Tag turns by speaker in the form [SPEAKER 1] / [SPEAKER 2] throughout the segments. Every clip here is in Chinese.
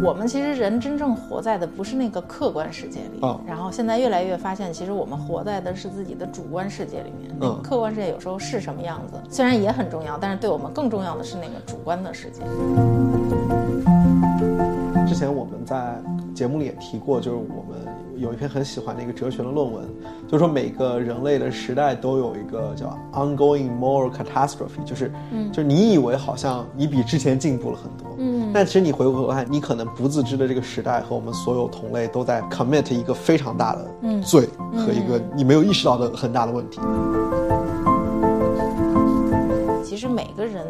[SPEAKER 1] 我们其实人真正活在的不是那个客观世界里，
[SPEAKER 2] 哦
[SPEAKER 1] 然后现在越来越发现，其实我们活在的是自己的主观世界里面。那个
[SPEAKER 2] 嗯
[SPEAKER 1] 客观世界有时候是什么样子，虽然也很重要，但是对我们更重要的是那个主观的世界。
[SPEAKER 2] 之前我们在节目里也提过，就是我们有一篇很喜欢的一个哲学的论文，就是说每个人类的时代都有一个叫 ongoing moral catastrophe，就是，就是你以为好像你比之前进步了很多，嗯，但其实你回过头看，你可能不自知的这个时代和我们所有同类都在 commit 一个非常大的罪和一个你没有意识到的很大的问题。
[SPEAKER 1] 其实每个人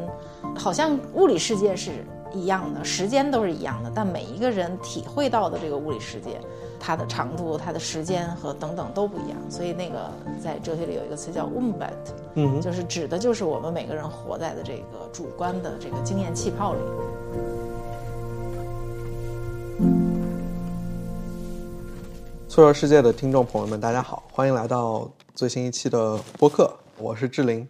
[SPEAKER 1] 好像物理世界是一样的，时间都是一样的，但每一个人体会到的这个物理世界，它的长度、它的时间和等等都不一样。所以那个在哲学里有一个词叫 Umwelt，
[SPEAKER 2] 嗯
[SPEAKER 1] 就是指的就是我们每个人活在的这个主观的这个经验气泡里。
[SPEAKER 2] 脆弱世界的听众朋友们，大家好，欢迎来到最新一期的播客，我是志玲。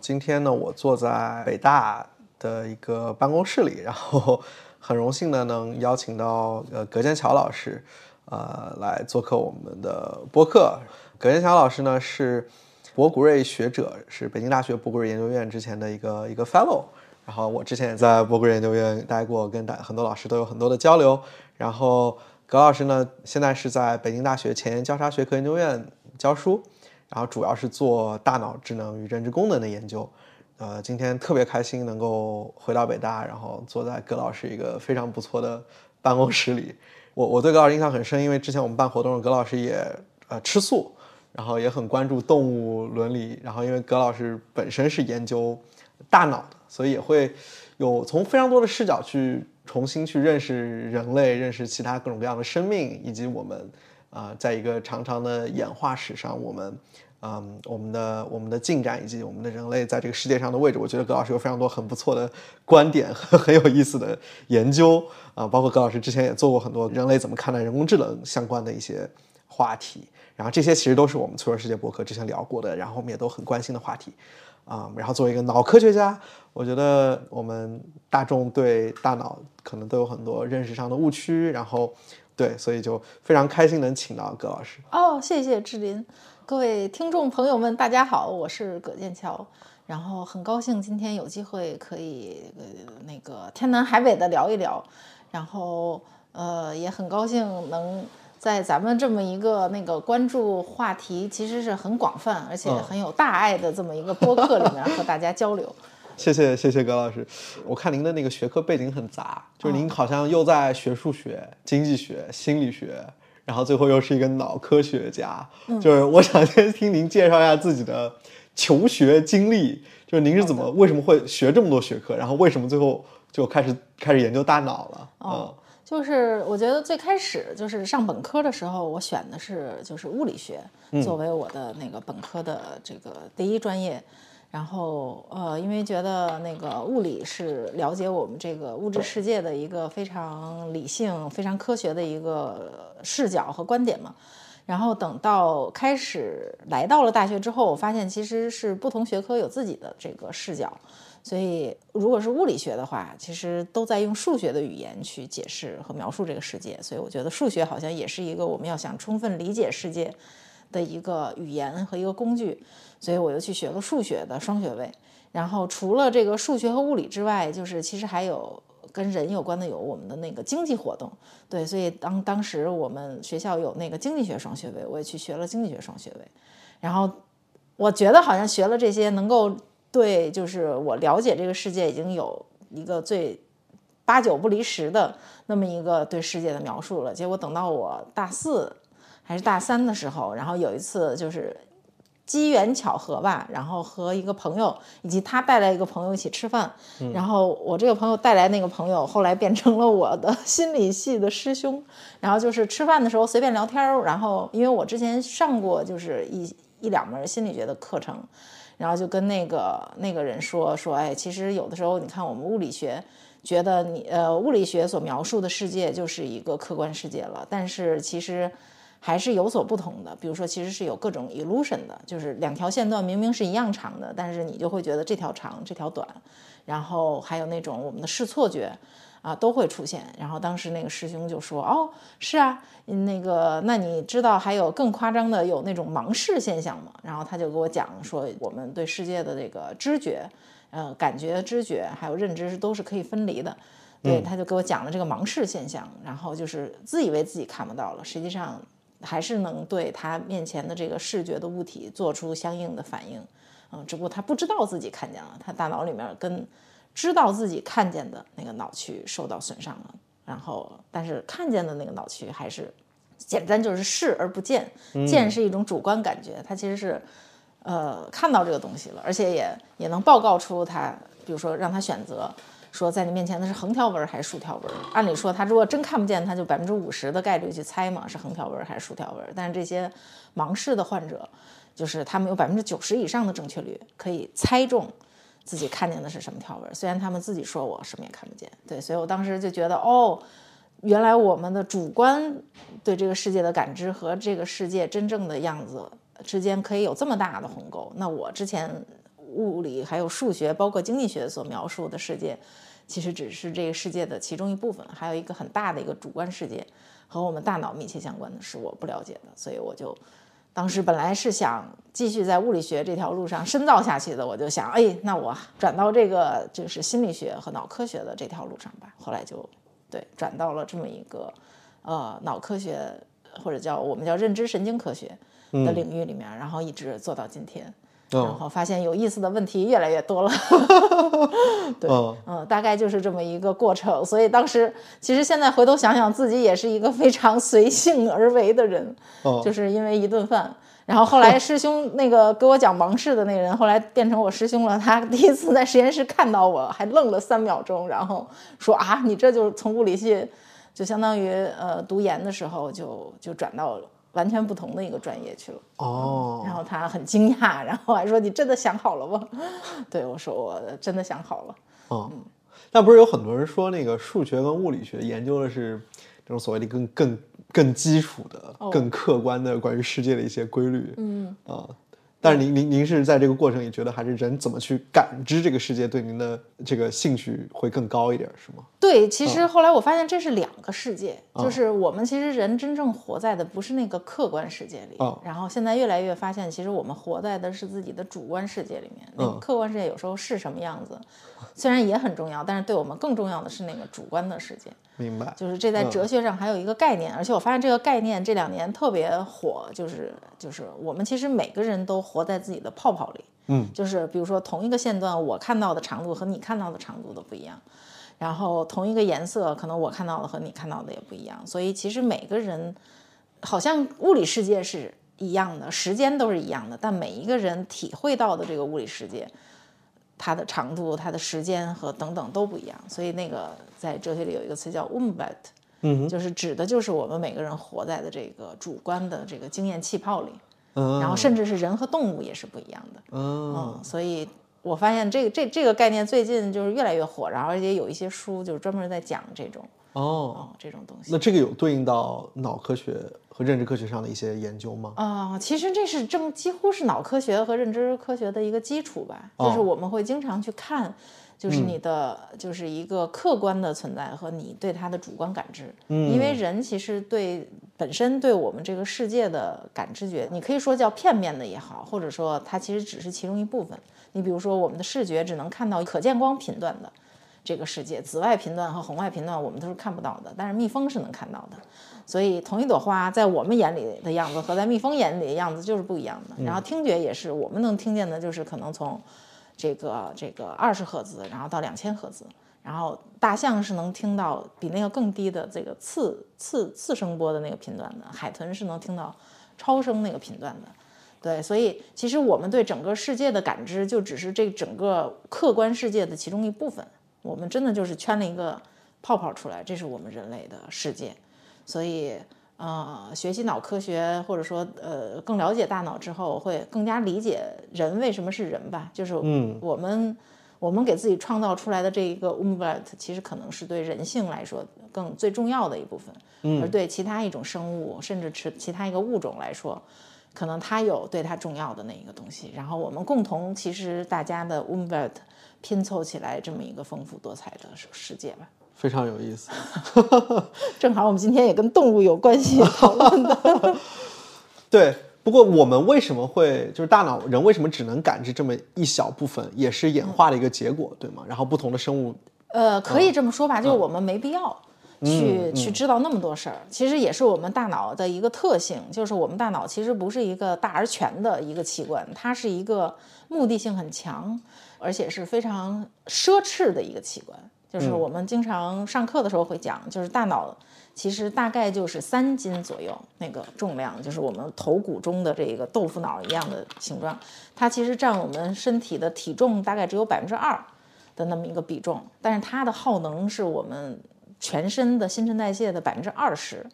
[SPEAKER 2] 今天呢，我坐在北大的一个办公室里，然后很荣幸的能邀请到呃葛剑桥老师，呃来做客我们的播客。葛剑强老师呢是博古瑞学者，是北京大学博古瑞研究院之前的一个一个 fellow。然后我之前也在博古瑞研究院待过，跟大很多老师都有很多的交流。然后葛老师呢，现在是在北京大学前沿交叉学科研究院教书，然后主要是做大脑智能与认知功能的研究。呃，今天特别开心能够回到北大，然后坐在葛老师一个非常不错的办公室里。我我对葛老师印象很深，因为之前我们办活动，葛老师也呃吃素，然后也很关注动物伦理。然后因为葛老师本身是研究大脑的，所以也会有从非常多的视角去重新去认识人类，认识其他各种各样的生命，以及我们啊、在一个长长的演化史上，我们嗯我们的我们的进展以及我们的人类在这个世界上的位置，我觉得葛老师有非常多很不错的观点和很有意思的研究啊、包括葛老师之前也做过很多人类怎么看待人工智能相关的一些话题，然后这些其实都是我们脆弱世界博客之前聊过的，然后我们也都很关心的话题。啊、然后作为一个脑科学家，我觉得我们大众对大脑可能都有很多认识上的误区，然后对，所以就非常开心能请到葛老师。
[SPEAKER 1] 哦，谢谢志林，各位听众朋友们，大家好，我是葛剑桥，然后很高兴今天有机会可以呃那个天南海北的聊一聊，然后呃也很高兴能在咱们这么一个那个关注话题其实是很广泛而且
[SPEAKER 2] 嗯。
[SPEAKER 1] 很有大爱的这么一个播客里面和大家交流。
[SPEAKER 2] 谢谢谢谢葛老师，我看您的那个学科背景很杂，就是您好像又在学数学、经济学、心理学，然后最后又是一个脑科学家。就是我想先听您介绍一下自己的求学经历，就是您是怎么为什么会学这么多学科，然后为什么最后就开始开始研究大脑了？
[SPEAKER 1] 哦，就是我觉得最开始就是上本科的时候，我选的是就是物理学作为我的那个本科的这个第一专业。然后呃，因为觉得那个物理是了解我们这个物质世界的一个非常理性、非常科学的一个视角和观点嘛。然后等到开始来到了大学之后，我发现其实是不同学科有自己的这个视角，所以如果是物理学的话，其实都在用数学的语言去解释和描述这个世界，所以我觉得数学好像也是一个我们要想充分理解世界的一个语言和一个工具，所以我又去学了数学的双学位。然后除了这个数学和物理之外，就是其实还有跟人有关的有我们的那个经济活动，对，所以当当时我们学校有那个经济学双学位，我也去学了经济学双学位。然后我觉得好像学了这些，能够对就是我了解这个世界已经有一个最八九不离十的那么一个对世界的描述了。结果等到我大四还是大三的时候，然后有一次就是机缘巧合吧，然后和一个朋友以及他带来一个朋友一起吃饭，然后我这个朋友带来那个朋友后来变成了我的心理系的师兄，然后就是吃饭的时候随便聊天儿，然后因为我之前上过就是一一两门心理学的课程，然后就跟那个那个人说说，哎，其实有的时候你看我们物理学。觉得你呃，物理学所描述的世界就是一个客观世界了，但是其实还是有所不同的。比如说，其实是有各种 illusion 的，就是两条线段明明是一样长的，但是你就会觉得这条长，这条短。然后还有那种我们的视错觉。啊，都会出现。然后当时那个师兄就说：“哦，是啊，那个，那你知道还有更夸张的有那种盲视现象吗？”然后他就给我讲说，我们对世界的这个知觉，呃，感觉、知觉还有认知都是可以分离的。对，他就给我讲了这个盲视现象，然后就是自以为自己看不到了，实际上还是能对他面前的这个视觉的物体做出相应的反应。嗯，只不过他不知道自己看见了，他大脑里面跟。知道自己看见的那个脑区受到损伤了，然后但是看见的那个脑区还是简单就是视而不见，见是一种主观感觉，他其实是呃看到这个东西了，而且也也能报告出他，比如说让他选择说在你面前的是横条纹还是竖条纹。按理说他如果真看不见，他就百分之五十的概率去猜嘛是横条纹还是竖条纹。但是这些盲视的患者，就是他们有百分之九十以上的正确率可以猜中。自己看见的是什么条纹？虽然他们自己说我什么也看不见，对，所以我当时就觉得，哦，原来我们的主观对这个世界的感知和这个世界真正的样子之间可以有这么大的鸿沟。那我之前物理还有数学，包括经济学所描述的世界，其实只是这个世界的其中一部分，还有一个很大的一个主观世界，和我们大脑密切相关的是我不了解的，所以我就。当时本来是想继续在物理学这条路上深造下去的，我就想，哎，那我转到这个就是心理学和脑科学的这条路上吧。后来就，对，转到了这么一个，呃，脑科学或者叫我们叫认知神经科学的领域里面，然后一直做到今天。然后发现有意思的问题越来越多了，对，嗯，大概就是这么一个过程。所以当时其实现在回头想想，自己也是一个非常随性而为的人，就是因为一顿饭。然后后来师兄那个给我讲盲视的那个人，后来变成我师兄了。他第一次在实验室看到我，还愣了三秒钟，然后说啊，你这就从物理系，就相当于呃读研的时候就就转到了。完全不同的一个专业去了哦，然后他很惊讶，然后还说：“你真的想好了吗？” 对我说：“我真的想好了。”
[SPEAKER 2] 哦，那不是有很多人说那个数学跟物理学研究的是这种所谓的更更更基础的、更客观的关于世界的一些规律？嗯啊。但是您您您是在这个过程里觉得还是人怎么去感知这个世界对您的这个兴趣会更高一点是吗？
[SPEAKER 1] 对，其实后来我发现这是两个世界，就是我们其实人真正活在的不是那个客观世界里，然后现在越来越发现，其实我们活在的是自己的主观世界里面。那个客观世界有时候是什么样子，虽然也很重要，但是对我们更重要的是那个主观的世界。
[SPEAKER 2] 明白，
[SPEAKER 1] 就是这在哲学上还有一个概念，而且我发现这个概念这两年特别火，就是就是我们其实每个人都活在自己的泡泡里，
[SPEAKER 2] 嗯，
[SPEAKER 1] 就是比如说同一个线段，我看到的长度和你看到的长度都不一样，然后同一个颜色，可能我看到的和你看到的也不一样，所以其实每个人好像物理世界是一样的，时间都是一样的，但每一个人体会到的这个物理世界。它的长度、它的时间和等等都不一样，所以那个在哲学里有一个词叫 “umbat”，
[SPEAKER 2] 嗯，
[SPEAKER 1] 就是指的就是我们每个人活在的这个主观的这个经验气泡里，嗯，然后甚至是人和动物也是不一样的，嗯，所以我发现这个这这个概念最近就是越来越火，然后而且有一些书就是专门在讲这种。哦，这种东西，
[SPEAKER 2] 那这个有对应到脑科学和认知科学上的一些研究吗？
[SPEAKER 1] 啊，其实这是正几乎是脑科学和认知科学的一个基础吧。就是我们会经常去看，就是你的就是一个客观的存在和你对它的主观感知。嗯，因为人其实对本身对我们这个世界的感知觉，你可以说叫片面的也好，或者说它其实只是其中一部分。你比如说，我们的视觉只能看到可见光频段的。这个世界，紫外频段和红外频段我们都是看不到的，但是蜜蜂是能看到的。所以同一朵花在我们眼里的样子和在蜜蜂眼里的样子就是不一样的。然后听觉也是，我们能听见的就是可能从这个这个二十赫兹，然后到两千赫兹。然后大象是能听到比那个更低的这个次次次声波的那个频段的，海豚是能听到超声那个频段的。对，所以其实我们对整个世界的感知就只是这整个客观世界的其中一部分。我们真的就是圈了一个泡泡出来，这是我们人类的世界。所以，呃，学习脑科学或者说呃更了解大脑之后，会更加理解人为什么是人吧。就是，嗯，我们我们给自己创造出来的这一个 umwelt，其实可能是对人性来说更最重要的一部分，
[SPEAKER 2] 嗯
[SPEAKER 1] 而对其他一种生物，甚至是其他一个物种来说，可能他有对他重要的那一个东西。然后我们共同，其实大家的 u m b e r t 拼凑起来这么一个丰富多彩的世界吧。
[SPEAKER 2] 非常有意思。
[SPEAKER 1] 正好我们今天也跟动物有关系讨论的。
[SPEAKER 2] 对，不过我们为什么会就是大脑人为什么只能感知这么一小部分，也是演化的一个结果，对吗？然后不同的生物，
[SPEAKER 1] 呃，可以这么说吧，就是我们没必要去、去知道那么多事儿。其实也是我们大脑的一个特性，就是我们大脑其实不是一个大而全的一个器官，它是一个目的性很强，而且是非常奢侈的一个器官。就是我们经常上课的时候会讲，就是大脑其实大概就是三斤左右那个重量，就是我们头骨中的这个豆腐脑一样的形状，它其实占我们身体的体重大概只有百分之二的那么一个比重，但是它的耗能是我们全身的新陈代谢的百分之二十，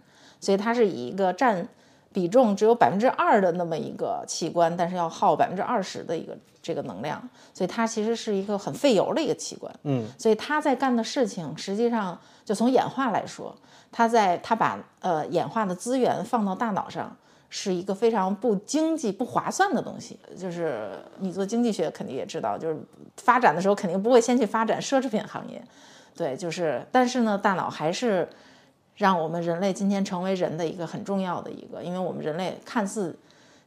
[SPEAKER 1] 所以它是以一个占比重只有百分之二的那么一个器官，但是要耗百分之二十的一个这个能量，所以它其实是一个很费油的一个器官。
[SPEAKER 2] 嗯，
[SPEAKER 1] 所以它在干的事情，实际上就从演化来说，它在它把呃演化的资源放到大脑上。是一个非常不经济、不划算的东西，就是你做经济学肯定也知道，就是发展的时候肯定不会先去发展奢侈品行业，对，就是，但是呢，大脑还是让我们人类今天成为人的一个很重要的一个，因为我们人类看似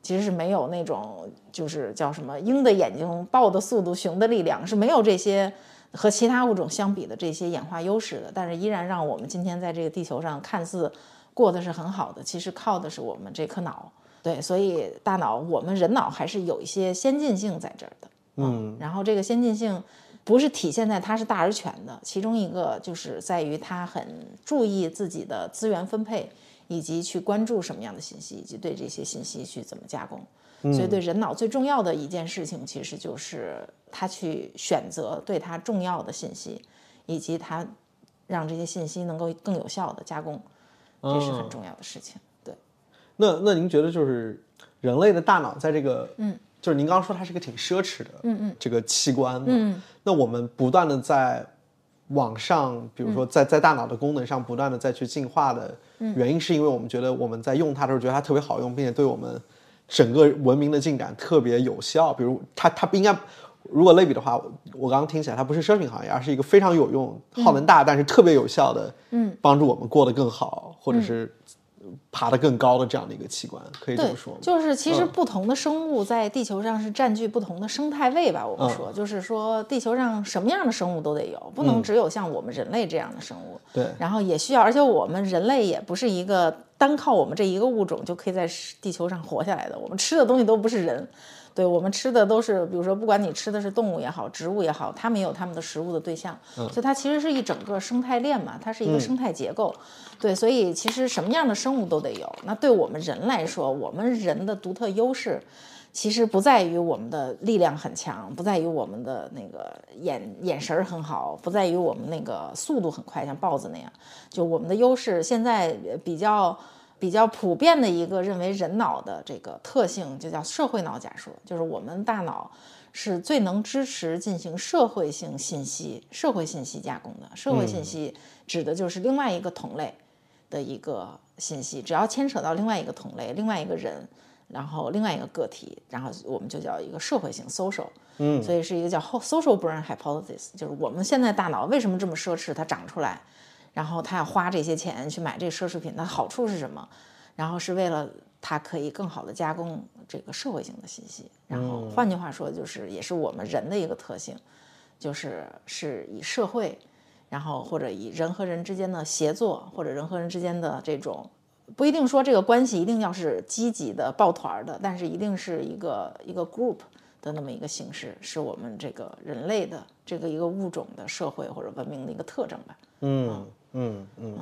[SPEAKER 1] 其实是没有那种就是叫什么鹰的眼睛、豹的速度、熊的力量，是没有这些和其他物种相比的这些演化优势的，但是依然让我们今天在这个地球上看似过得是很好的，其实靠的是我们这颗脑。对，所以大脑，我们人脑还是有一些先进性在这儿的。
[SPEAKER 2] 嗯，
[SPEAKER 1] 然后这个先进性不是体现在它是大而全的，其中一个就是在于它很注意自己的资源分配，以及去关注什么样的信息，以及对这些信息去怎么加工。所以对人脑最重要的一件事情，其实就是他去选择对他重要的信息，以及他让这些信息能够更有效的加工，这是很重要的事情。对。
[SPEAKER 2] 那那您觉得就是人类的大脑在这个，嗯，就是您刚刚说它是一个挺奢侈的，嗯嗯，这个器官，嗯，那我们不断的在往上，比如说在在大脑的功能上不断的再去进化的原因，是因为我们觉得我们在用它的时候觉得它特别好用，并且对我们整个文明的进展特别有效。比如它它不应该，如果类比的话，我刚刚听起来它不是奢侈品行业，而是一个非常有用、耗能大，但是特别有效的，嗯，帮助我们过得更好，或者是。爬得更高的这样的一个器官，可以这么说吗？
[SPEAKER 1] 就是其实不同的生物在地球上是占据不同的生态位吧。我们说，就是说地球上什么样的生物都得有，不能只有像我们人类这样的生物。
[SPEAKER 2] 对。
[SPEAKER 1] 然后也需要，而且我们人类也不是一个单靠我们这一个物种就可以在地球上活下来的。我们吃的东西都不是人，对我们吃的都是，比如说，不管你吃的是动物也好，植物也好，它们有它们的食物的对象，所以它其实是一整个生态链嘛，它是一个生态结构。对，所以其实什么样的生物都得有。那对我们人来说，我们人的独特优势，其实不在于我们的力量很强，不在于我们的那个眼眼神儿很好，不在于我们那个速度很快，像豹子那样。就我们的优势，现在比较比较普遍的一个认为人脑的这个特性，就叫社会脑假说，就是我们大脑是最能支持进行社会性信息、社会信息加工的。社会信息指的就是另外一个同类。的一个信息，只要牵扯到另外一个同类、另外一个人，然后另外一个个体，然后我们就叫一个社会性 social。
[SPEAKER 2] 嗯，
[SPEAKER 1] 所以是一个叫 social brain hypothesis，就是我们现在大脑为什么这么奢侈？它长出来，然后他要花这些钱去买这奢侈品，那好处是什么？然后是为了他可以更好的加工这个社会性的信息。然后换句话说，就是也是我们人的一个特性，就是是以社会。然后或者以人和人之间的协作，或者人和人之间的这种，不一定说这个关系一定要是积极的抱团的，但是一定是一个一个 group 的那么一个形式，是我们这个人类的这个一个物种的社会或者文明的一个特征吧。
[SPEAKER 2] 嗯嗯嗯，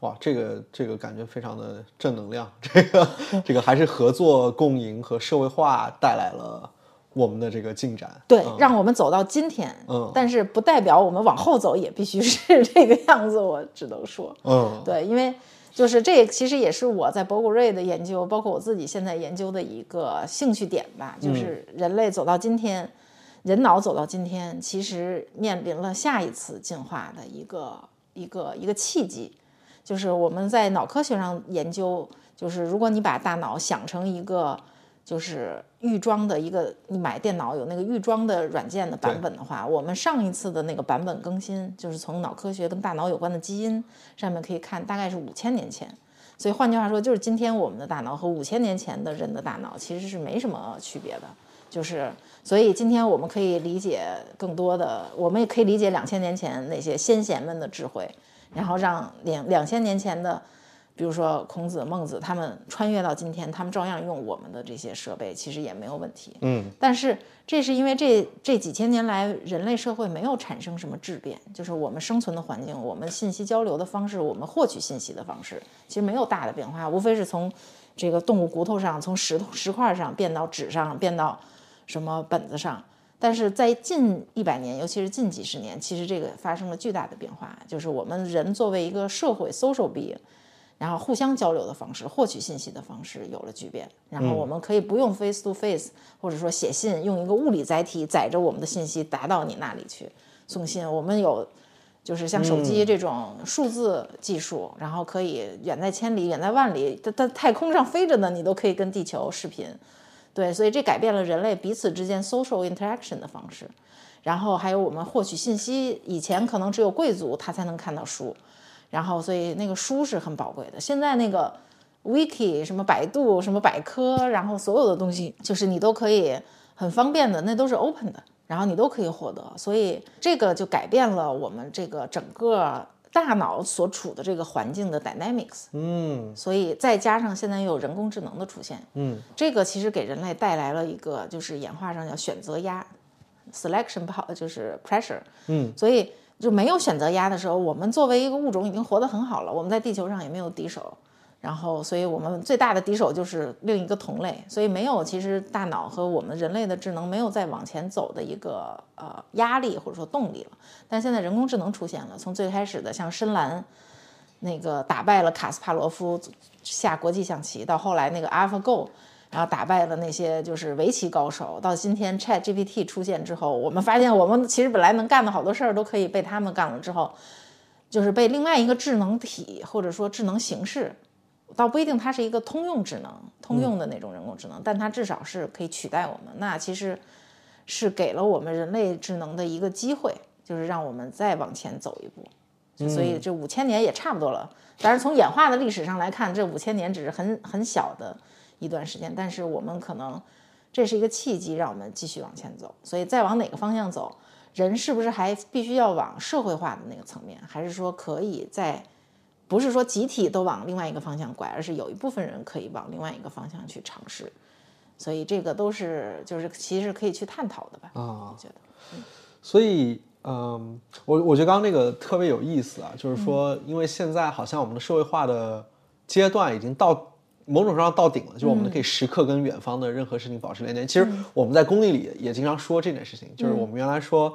[SPEAKER 2] 哇，这个这个感觉非常的正能量，这个这个还是合作共赢和社会化带来了。我们的这个进展，
[SPEAKER 1] 对，让我们走到今天，
[SPEAKER 2] 嗯，
[SPEAKER 1] 但是不代表我们往后走也必须是这个样子，我只能说，
[SPEAKER 2] 嗯，
[SPEAKER 1] 对，因为就是这其实也是我在博古瑞的研究，包括我自己现在研究的一个兴趣点吧，就是人类走到今天，人脑走到今天，其实面临了下一次进化的一个一个一个契机，就是我们在脑科学上研究，就是如果你把大脑想成一个就是预装的一个，你买电脑有那个预装的软件的版本的话，我们上一次的那个版本更新，就是从脑科学跟大脑有关的基因上面可以看，大概是五千年前。所以换句话说，就是今天我们的大脑和五千年前的人的大脑其实是没什么区别的。就是，所以今天我们可以理解更多的，我们也可以理解两千年前那些先贤们的智慧，然后让两两千年前的，比如说孔子、孟子，他们穿越到今天，他们照样用我们的这些设备，其实也没有问题。
[SPEAKER 2] 嗯，
[SPEAKER 1] 但是这是因为这这几千年来人类社会没有产生什么质变，就是我们生存的环境、我们信息交流的方式、我们获取信息的方式，其实没有大的变化，无非是从这个动物骨头上、从石头石块上变到纸上，变到。什么本子上？但是在近一百年，尤其是近几十年，其实这个发生了巨大的变化，就是我们人作为一个社会 social being，然后互相交流的方式、获取信息的方式有了巨变。然后我们可以不用 face to face，或者说写信，用一个物理载体载着我们的信息达到你那里去送信。我们有就是像手机这种数字技术，然后可以远在千里、远在万里，它它太空上飞着呢，你都可以跟地球视频。对，所以这改变了人类彼此之间 social interaction 的方式，然后还有我们获取信息，以前可能只有贵族他才能看到书，然后所以那个书是很宝贵的。现在那个 wiki 什么百度什么百科，然后所有的东西就是你都可以很方便的，那都是 open 的，然后你都可以获得，所以这个就改变了我们这个整个。大脑所处的这个环境的 dynamics，
[SPEAKER 2] 嗯，
[SPEAKER 1] 所以再加上现在又有人工智能的出现，
[SPEAKER 2] 嗯，
[SPEAKER 1] 这个其实给人类带来了一个就是演化上叫选择压，selection 不好就是 pressure，
[SPEAKER 2] 嗯，
[SPEAKER 1] 所以就没有选择压的时候，我们作为一个物种已经活得很好了，我们在地球上也没有敌手。然后，所以我们最大的敌手就是另一个同类，所以没有，其实大脑和我们人类的智能没有再往前走的一个呃压力或者说动力了。但现在人工智能出现了，从最开始的像深蓝，那个打败了卡斯帕罗夫下国际象棋，到后来那个 AlphaGo，然后打败了那些就是围棋高手，到今天 ChatGPT 出现之后，我们发现我们其实本来能干的好多事儿都可以被他们干了之后，就是被另外一个智能体或者说智能形式。倒不一定它是一个通用智能、通用的那种人工智能，但它至少是可以取代我们。那其实是给了我们人类智能的一个机会，就是让我们再往前走一步。所以这五千年也差不多了。当然，从演化的历史上来看，这五千年只是很很小的一段时间。但是我们可能这是一个契机，让我们继续往前走。所以再往哪个方向走，人是不是还必须要往社会化的那个层面，还是说可以在？不是说集体都往另外一个方向拐，而是有一部分人可以往另外一个方向去尝试，所以这个都是就是其实可以去探讨的吧？啊，我觉得。
[SPEAKER 2] 所以，嗯，我我觉得刚刚那个特别有意思啊，就是说，因为现在好像我们的社会化的阶段已经到某种程度上到顶了，就是我们可以时刻跟远方的任何事情保持连接。其实我们在公益里也经常说这件事情，就是我们原来说。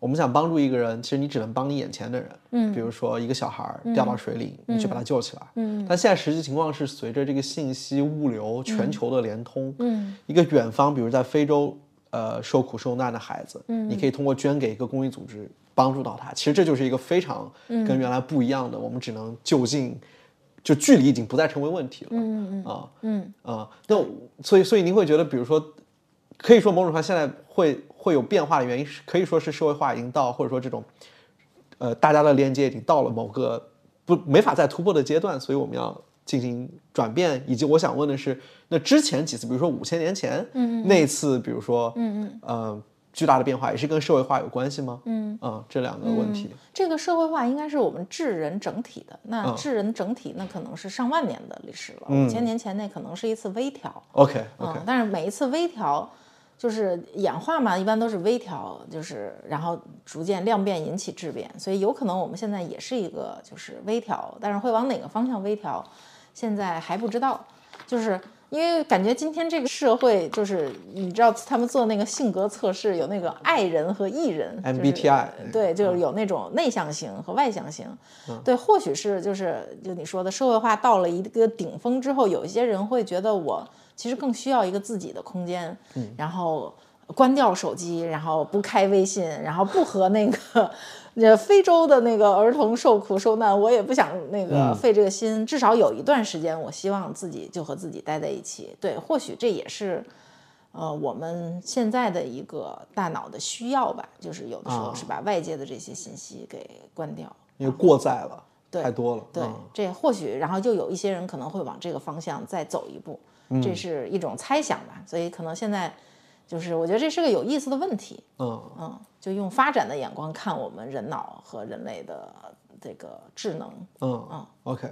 [SPEAKER 2] 我们想帮助一个人，其实你只能帮你眼前的人。
[SPEAKER 1] 嗯，
[SPEAKER 2] 比如说一个小孩掉到水里，你去把他救起来。
[SPEAKER 1] 嗯，
[SPEAKER 2] 但现在实际情况是，随着这个信息物流全球的联通，
[SPEAKER 1] 嗯，
[SPEAKER 2] 一个远方，比如在非洲，呃，受苦受难的孩子，
[SPEAKER 1] 嗯，
[SPEAKER 2] 你可以通过捐给一个公益组织帮助到他。其实这就是一个非常跟原来不一样的，我们只能就近，就距离已经不再成为问题了。
[SPEAKER 1] 嗯
[SPEAKER 2] 嗯啊，
[SPEAKER 1] 嗯
[SPEAKER 2] 啊，那所以所以您会觉得，比如说。可以说某种上现在会会有变化的原因是可以说是社会化已经到或者说这种，呃大家的连接已经到了某个不没法再突破的阶段，所以我们要进行转变。以及我想问的是，那之前几次，比如说五千年前，
[SPEAKER 1] 嗯
[SPEAKER 2] 那次，比如说，
[SPEAKER 1] 嗯嗯，
[SPEAKER 2] 呃，巨大的变化也是跟社会化有关系吗？
[SPEAKER 1] 嗯
[SPEAKER 2] 啊，这两个问题，
[SPEAKER 1] 这个社会化应该是我们智人整体的，那智人整体那可能是上万年的历史了，五千年前那可能是一次微调。
[SPEAKER 2] OK OK，
[SPEAKER 1] 但是每一次微调。就是演化嘛，一般都是微调，就是然后逐渐量变引起质变，所以有可能我们现在也是一个就是微调，但是会往哪个方向微调，现在还不知道。就是因为感觉今天这个社会，就是你知道他们做那个性格测试，有那个爱人和 E 人
[SPEAKER 2] ，MBTI，
[SPEAKER 1] 对，就是有那种内向型和外向型。对，或许是就是就你说的社会化到了一个顶峰之后，有一些人会觉得我。其实更需要一个自己的空间，然后关掉手机，然后不开微信，然后不和那个呃非洲的那个儿童受苦受难，我也不想那个费这个心。至少有一段时间，我希望自己就和自己待在一起。对，或许这也是呃我们现在的一个大脑的需要吧，就是有的时候是把外界的这些信息给关掉，
[SPEAKER 2] 因为过载了，
[SPEAKER 1] 对
[SPEAKER 2] 太多了。
[SPEAKER 1] 对
[SPEAKER 2] 嗯，
[SPEAKER 1] 这或许，然后就有一些人可能会往这个方向再走一步，这是一种猜想吧。所以可能现在就是我觉得这是个有意思的问题，
[SPEAKER 2] 嗯
[SPEAKER 1] 嗯，就用发展的眼光看我们人脑和人类的这个智能。
[SPEAKER 2] 嗯嗯 OK。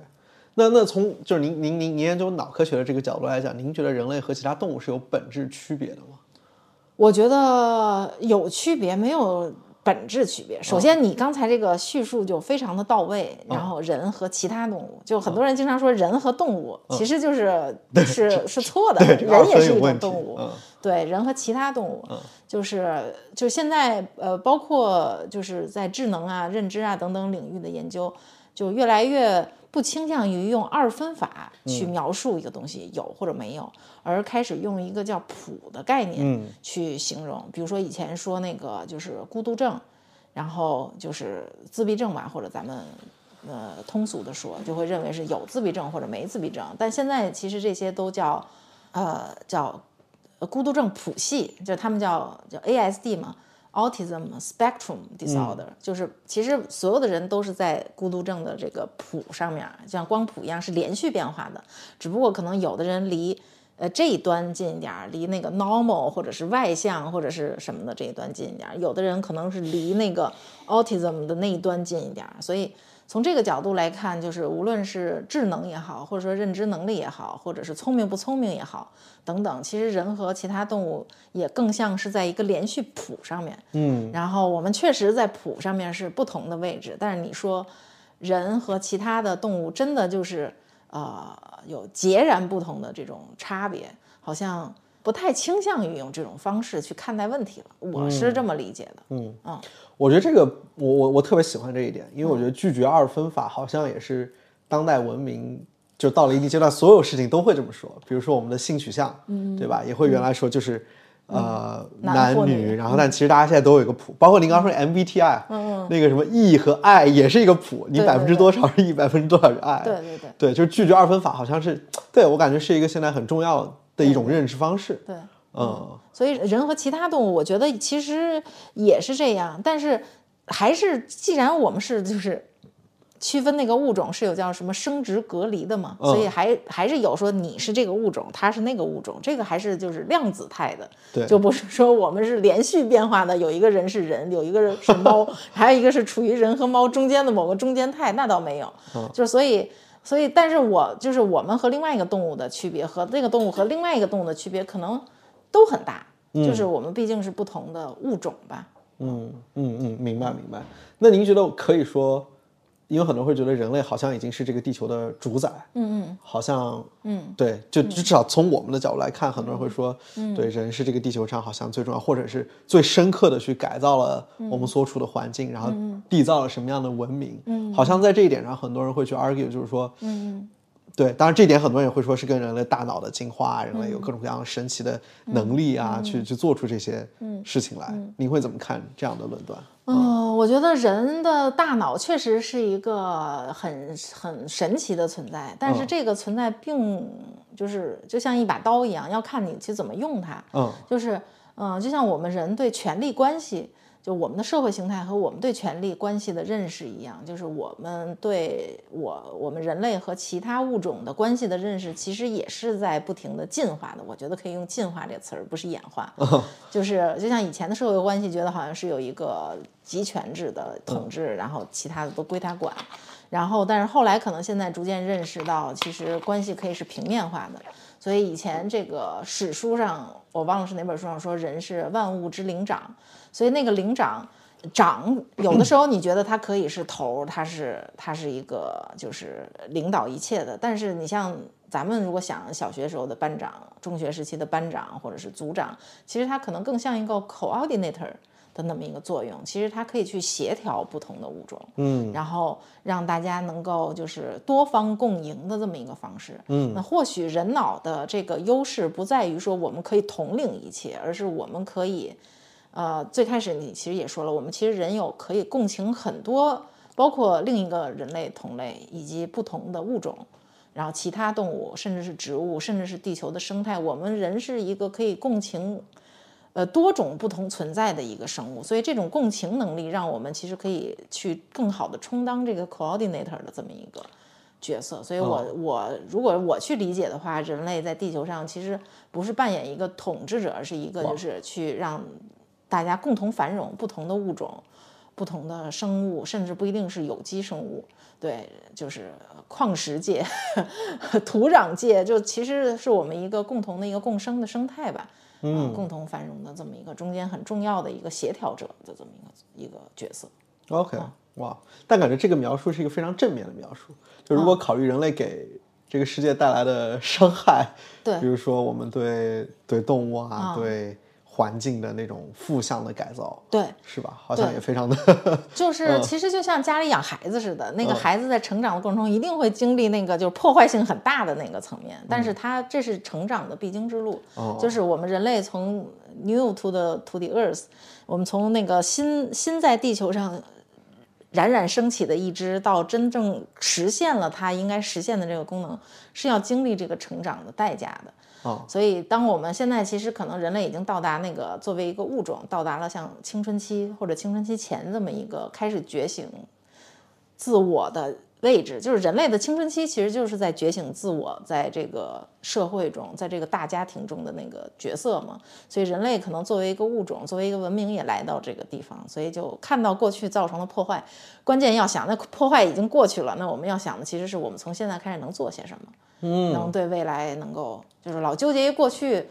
[SPEAKER 2] 那那从就是您您您您研究脑科学的这个角度来讲，您觉得人类和其他动物是有本质区别的吗？
[SPEAKER 1] 我觉得有区别，没有本质区别。首先，你刚才这个叙述就非常的到位，然后人和其他动物，就很多人经常说人和动物，其实就是 是是错的，人也是一种动物
[SPEAKER 2] 嗯。
[SPEAKER 1] 对，人和其他动物，就是就现在呃，包括就是在智能啊、认知啊等等领域的研究，就越来越不倾向于用二分法去描述一个东西有或者没有，而开始用一个叫谱的概念去形容。比如说以前说那个就是孤独症，然后就是自闭症吧，或者咱们呃通俗的说，就会认为是有自闭症或者没自闭症。但现在其实这些都叫呃叫呃孤独症谱系，就他们叫叫 ASD 嘛。Autism Spectrum Disorder，、就是其实所有的人都是在孤独症的这个谱上面，像光谱一样是连续变化的，只不过可能有的人离呃这一端近一点儿，离那个 normal 或者是外向或者是什么的这一端近一点儿，有的人可能是离那个 autism 的那一端近一点儿，所以从这个角度来看，就是无论是智能也好，或者说认知能力也好，或者是聪明不聪明也好，等等，其实人和其他动物也更像是在一个连续谱上面。嗯，然后我们确实在谱上面是不同的位置，但是你说人和其他的动物真的就是呃有截然不同的这种差别，好像不太倾向于用这种方式去看待问题了。我是这么理解的。嗯嗯，
[SPEAKER 2] 我觉得这个我我我特别喜欢这一点，因为我觉得拒绝二分法好像也是当代文明就到了一定阶段，所有事情都会这么说。比如说我们的性取向，对吧？也会原来说就是。呃，
[SPEAKER 1] 男女
[SPEAKER 2] 然后但其实大家现在都有一个谱，包括您刚刚说 MBTI，嗯那个什么 E 和 I 也是一个谱，你百分之多少是 E，百分之多少是 I，
[SPEAKER 1] 对对对
[SPEAKER 2] 对，就是拒绝二分法，好像是对我感觉是一个现在很重要的一种认识方式，
[SPEAKER 1] 对。
[SPEAKER 2] 嗯
[SPEAKER 1] 所以人和其他动物，我觉得其实也是这样，但是还是既然我们是就是区分那个物种是有叫什么生殖隔离的嘛，所以还还是有说你是这个物种，它是那个物种，这个还是就是量子态的，
[SPEAKER 2] 对
[SPEAKER 1] 就不是说我们是连续变化的，有一个人是人，有一个人是猫，还有一个是处于人和猫中间的某个中间态，那倒没有，就是所以。所以，但是我就是我们和另外一个动物的区别，和那个动物和另外一个动物的区别，可能都很大。就是我们毕竟是不同的物种吧。
[SPEAKER 2] 嗯嗯嗯，明白明白。那您觉得可以说，因为很多人会觉得人类好像已经是这个地球的主宰，嗯嗯，好像嗯。对，就至少从我们的角度来看，很多人会说，嗯。对，人是这个地球上好像最重要，或者是最深刻的去改造了我们所处的环境，然后缔造了什么样的文明，嗯，好像在这一点上，很多人会去 argue，就是说，嗯。对，当然这一点很多人也会说是跟人类大脑的进化，人类有各种各样神奇的能力啊，去去做出这些事情来。您会怎么看这样的论断？
[SPEAKER 1] 嗯，我觉得人的大脑确实是一个很很神奇的存在，但是这个存在并就是就像一把刀一样，要看你去怎么用它。
[SPEAKER 2] 嗯，
[SPEAKER 1] 就是嗯，就像我们人对权力关系。就我们的社会形态和我们对权力关系的认识一样，就是我们对我我们人类和其他物种的关系的认识，其实也是在不停的进化的。我觉得可以用“进化”这个词儿，不是演化。就是就像以前的社会关系，觉得好像是有一个集权制的统治，然后其他的都归他管。然后，但是后来可能现在逐渐认识到，其实关系可以是平面化的。所以以前这个史书上，我忘了是哪本书上说人是万物之灵长，所以那个灵长长有的时候你觉得他可以是头，他是他是一个就是领导一切的，但是你像咱们如果想小学时候的班长、中学时期的班长或者是组长，其实他可能更像一个 coordinator。的那么一个作用。其实它可以去协调不同的物种，
[SPEAKER 2] 嗯，
[SPEAKER 1] 然后让大家能够就是多方共赢的这么一个方式。嗯，那或许人脑的这个优势不在于说我们可以统领一切，而是我们可以，呃，最开始你其实也说了，我们其实人有可以共情很多，包括另一个人类同类以及不同的物种。然后其他动物，甚至是植物，甚至是地球的生态，我们人是一个可以共情，呃，多种不同存在的一个生物。所以这种共情能力，让我们其实可以去更好的充当这个 coordinator 的这么一个角色。所以我我如果我去理解的话，人类在地球上其实不是扮演一个统治者，而是一个就是去让大家共同繁荣，不同的物种。不同的生物，甚至不一定是有机生物，对，就是矿石界、土壤界，就其实是我们一个共同的一个共生的生态吧，嗯，共同繁荣的这么一个中间很重要的一个协调者的这么一个一个角色。
[SPEAKER 2] OK，哇，但感觉这个描述是一个非常正面的描述。就如果考虑人类给这个世界带来的伤害，
[SPEAKER 1] 对
[SPEAKER 2] 比如说我们对对动物啊，对环境的那种负向的改造，
[SPEAKER 1] 对，
[SPEAKER 2] 是吧？好像也非常的，
[SPEAKER 1] 就是其实就像家里养孩子似的，那个孩子在成长的过程中一定会经历那个就是破坏性很大的那个层面，但是他这是成长的必经之路，就是我们人类从 new to the to the earth，我们从那个新新在地球上冉冉升起的一只，到真正实现了它应该实现的这个功能，是要经历这个成长的代价的。
[SPEAKER 2] 哦，
[SPEAKER 1] 所以当我们现在其实可能人类已经到达那个作为一个物种，到达了像青春期或者青春期前这么一个开始觉醒自我的位置，就是人类的青春期其实就是在觉醒自我，在这个社会中，在这个大家庭中的那个角色嘛。所以人类可能作为一个物种，作为一个文明也来到这个地方，所以就看到过去造成的破坏。关键要想，那破坏已经过去了，那我们要想的其实是我们从现在开始能做些什么。嗯，能对未来能够就是老纠结于过去，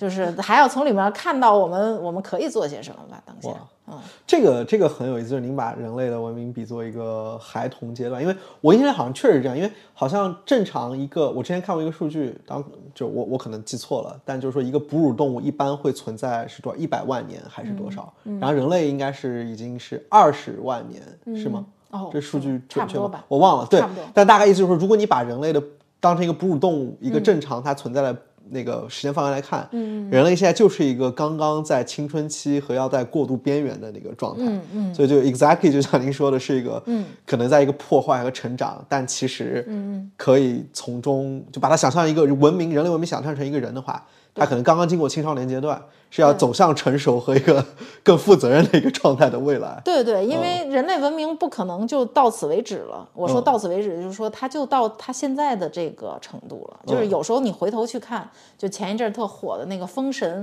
[SPEAKER 1] 就是还要从里面看到我们我们可以做些什么吧。当下，嗯，
[SPEAKER 2] 这个这个很有意思，就是您把人类的文明比作一个孩童阶段，因为我印象好像确实是这样，因为好像正常一个，我之前看过一个数据，当就我我可能记错了，但就是说一个哺乳动物一般会存在是多少一百万年还是多少？然后人类应该是已经是二十万年，是吗？
[SPEAKER 1] 哦，
[SPEAKER 2] 这数据准确吗？我忘了，对但大概意思就是说，如果你把人类的当成一个哺乳动物，一个正常它存在的那个时间范围来看，嗯，人类现在就是一个刚刚在青春期和要在过渡边缘的那个状态，嗯嗯，所以就 exactly 就像您说的，是一个，嗯，可能在一个破坏和成长，但其实，嗯，可以从中就把它想象一个文明，人类文明想象成一个人的话，他可能刚刚经过青少年阶段，是要走向成熟和一个 更负责任的一个状态的未来。
[SPEAKER 1] 对对，因为人类文明不可能就到此为止了。我说到此为止，就是说它就到它现在的这个程度了。就是有时候你回头去看，就前一阵儿特火的那个《封神》，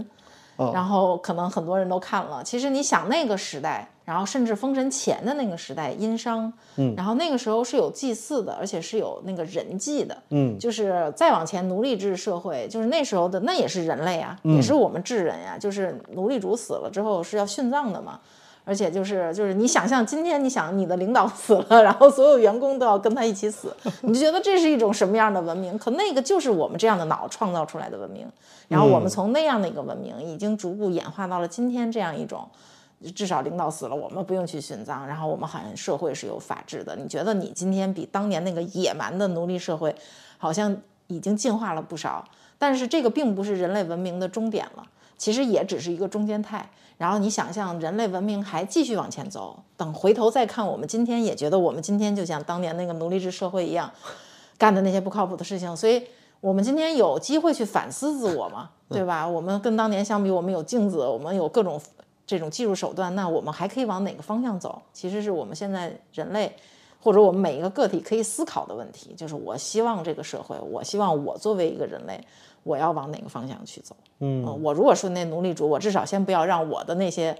[SPEAKER 1] 然后可能很多人都看了。其实你想那个时代，然后甚至封神前的那个时代，殷商，嗯，然后那个时候是有祭祀的，而且是有那个人祭的，
[SPEAKER 2] 嗯，
[SPEAKER 1] 就是再往前奴隶制社会，就是那时候的那也是人类啊，也是我们智人呀、就是奴隶主死了之后是要殉葬的嘛。而且就是就是你想象今天你想你的领导 死了，然后所有员工都要跟他一起死，你就觉得这是一种什么样的文明？可那个就是我们这样的脑创造出来的文明。然后我们从那样的一个文明，已经逐步演化到了今天这样一种，至少领导死了，我们不用去殉葬，然后我们好像社会是有法治的。你觉得你今天比当年那个野蛮的奴隶社会，好像已经进化了不少？但是这个并不是人类文明的终点了，其实也只是一个中间态。然后你想象人类文明还继续往前走，等回头再看我们今天，也觉得我们今天就像当年那个奴隶制社会一样，干的那些不靠谱的事情。所以我们今天有机会去反思自我嘛，对吧？我们跟当年相比，我们有镜子，我们有各种这种技术手段，那我们还可以往哪个方向走？其实是我们现在人类。或者我们每一个个体可以思考的问题，就是我希望这个社会，我希望我作为一个人类，我要往哪个方向去走？嗯，我如果说那奴隶主，我至少先不要让我的那些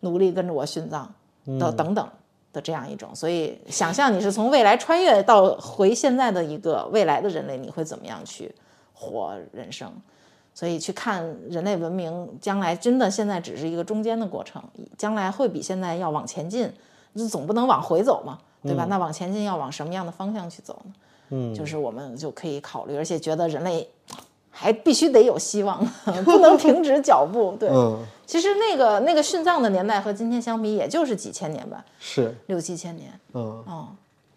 [SPEAKER 1] 奴隶跟着我殉葬的等等的这样一种。所以，想象你是从未来穿越到回现在的一个未来的人类，你会怎么样去活人生？所以去看人类文明将来真的现在只是一个中间的过程，将来会比现在要往前进，那总不能往回走嘛。对吧？那往前进要往什么样的方向去走呢？嗯，就是我们就可以考虑，而且觉得人类还必须得有希望，不能停止脚步。对，
[SPEAKER 2] 嗯，
[SPEAKER 1] 其实那个那个殉葬的年代和今天相比，也就是几千年吧，
[SPEAKER 2] 是，
[SPEAKER 1] 六七千年。
[SPEAKER 2] 嗯，
[SPEAKER 1] 哦，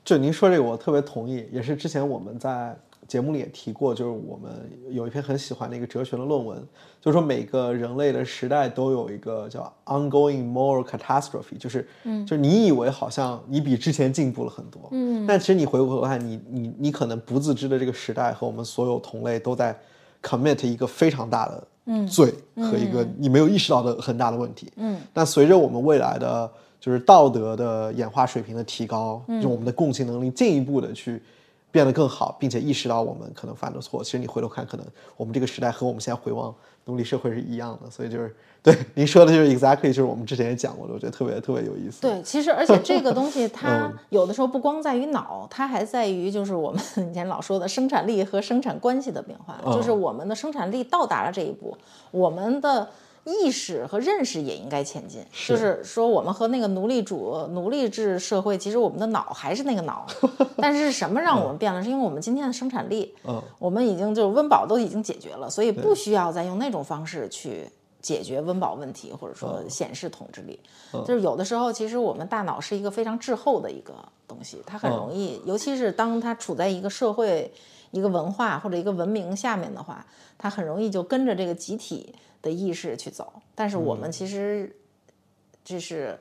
[SPEAKER 2] 就您说这个，我特别同意，也是之前我们在节目里也提过，就是我们有一篇很喜欢的一个哲学的论文，就是说每个人类的时代都有一个叫 ongoing moral catastrophe，就是，嗯，就是你以为好像你比之前进步了很多，嗯，但其实你回过头看，你你你可能不自知的这个时代和我们所有同类都在 commit 一个非常大的罪和一个你没有意识到的很大的问题，嗯，那随着我们未来的就是道德的演化水平的提高，就我们的共情能力进一步的去变得更好，并且意识到我们可能犯的错。其实你回头看，可能我们这个时代和我们现在回望奴隶社会是一样的。所以就是对您说的，就是 exactly，就是我们之前也讲过的，我觉得特别特别有意思。
[SPEAKER 1] 对，其实而且这个东西 它有的时候不光在于脑，它还在于就是我们以前老说的生产力和生产关系的变化，就是我们的生产力到达了这一步，我们的。意识和认识也应该前进，就是说，我们和那个奴隶主、奴隶制社会，其实我们的脑还是那个脑，但是什么让我们变了？是因为我们今天的生产力，
[SPEAKER 2] 嗯，
[SPEAKER 1] 我们已经就是温饱都已经解决了，所以不需要再用那种方式去解决温饱问题，或者说显示统治力。就是有的时候，其实我们大脑是一个非常滞后的一个东西，它很容易，尤其是当它处在一个社会、一个文化或者一个文明下面的话，它很容易就跟着这个集体。的意识去走，但是我们其实这是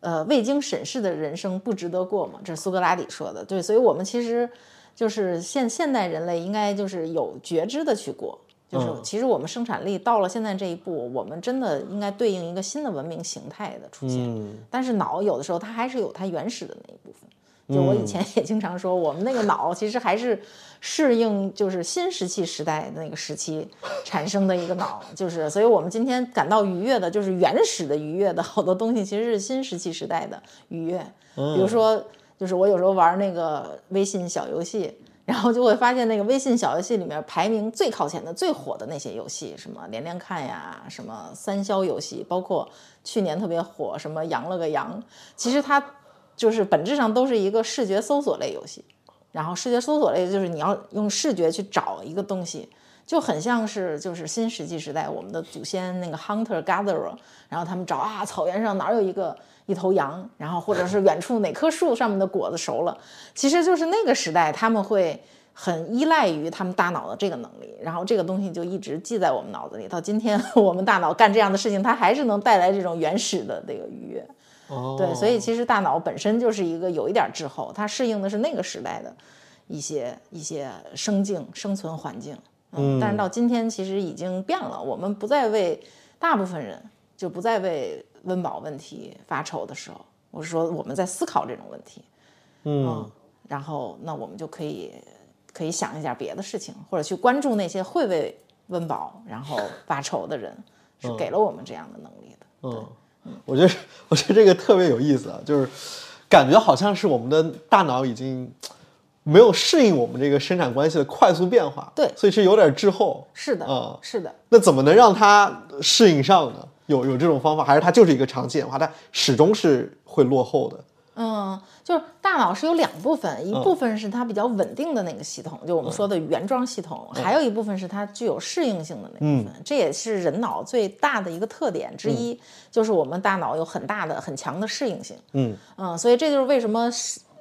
[SPEAKER 1] 呃未经审视的人生不值得过嘛？这是苏格拉底说的，对，所以我们其实就是现现代人类应该就是有觉知的去过，就是其实我们生产力到了现在这一步，我们真的应该对应一个新的文明形态的出现，但是脑有的时候它还是有它原始的那一部分。就我以前也经常说，我们那个脑其实还是适应就是新石器时代那个时期产生的一个脑，就是所以我们今天感到愉悦的，就是原始的愉悦的好多东西，其实是新石器时代的愉悦。比如说，就是我有时候玩那个微信小游戏，然后就会发现那个微信小游戏里面排名最靠前的、最火的那些游戏，什么连连看呀，什么三消游戏，包括去年特别火什么羊了个羊，其实它。就是本质上都是一个视觉搜索类游戏，然后视觉搜索类就是你要用视觉去找一个东西，就很像是就是新石器时代我们的祖先那个 hunter gatherer，然后他们找啊草原上哪有一个一头羊，然后或者是远处哪棵树上面的果子熟了，其实就是那个时代他们会很依赖于他们大脑的这个能力，然后这个东西就一直记在我们脑子里，到今天 我们大脑干这样的事情，它还是能带来这种原始的这个愉悦。对，所以其实大脑本身就是一个有一点滞后，它适应的是那个时代的一些一些生境、生存环境。嗯，但是到今天其实已经变了，我们不再为大部分人就不再为温饱问题发愁的时候，我是说我们在思考这种问题。
[SPEAKER 2] 嗯，
[SPEAKER 1] 然后那我们就可以可以想一下别的事情，或者去关注那些会为温饱然后发愁的人，是给了我们这样的能力的。
[SPEAKER 2] 嗯。我觉得，我觉得这个特别有意思啊，就是感觉好像是我们的大脑已经没有适应我们这个生产关系的快速变化，
[SPEAKER 1] 对，
[SPEAKER 2] 所以是有点滞后。
[SPEAKER 1] 是的，
[SPEAKER 2] 嗯，
[SPEAKER 1] 是的。
[SPEAKER 2] 那怎么能让它适应上呢？有有这种方法，还是它就是一个长期演化，它始终是会落后的？
[SPEAKER 1] 嗯，就是大脑是有两部分，一部分是它比较稳定的那个系统，就我们说的原装系统，还有一部分是它具有适应性的那部分。这也是人脑最大的一个特点之一，就是我们大脑有很大的、很强的适应性。
[SPEAKER 2] 嗯
[SPEAKER 1] 嗯，所以这就是为什么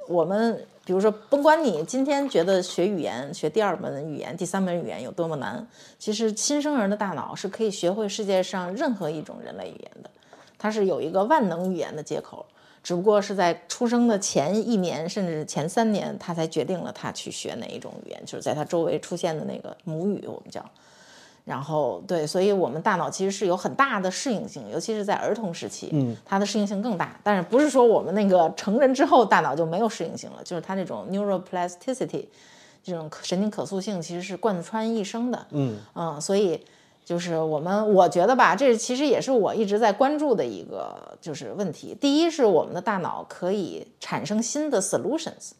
[SPEAKER 1] 我们，比如说，甭管你今天觉得学语言、学第二门语言、第三门语言有多么难，其实新生儿的大脑是可以学会世界上任何一种人类语言的，它是有一个万能语言的接口。只不过是在出生的前一年，甚至前三年，他才决定了他去学哪一种语言，就是在他周围出现的那个母语，我们叫。然后对，所以我们大脑其实是有很大的适应性，尤其是在儿童时期，
[SPEAKER 2] 嗯，
[SPEAKER 1] 它的适应性更大。但是不是说我们那个成人之后大脑就没有适应性了？就是它那种 neuroplasticity 这种神经可塑性其实是贯穿一生的，
[SPEAKER 2] 嗯
[SPEAKER 1] 嗯，所以。就是我们，我觉得吧，这其实也是我一直在关注的一个就是问题。第一是我们的大脑可以产生新的 solutions，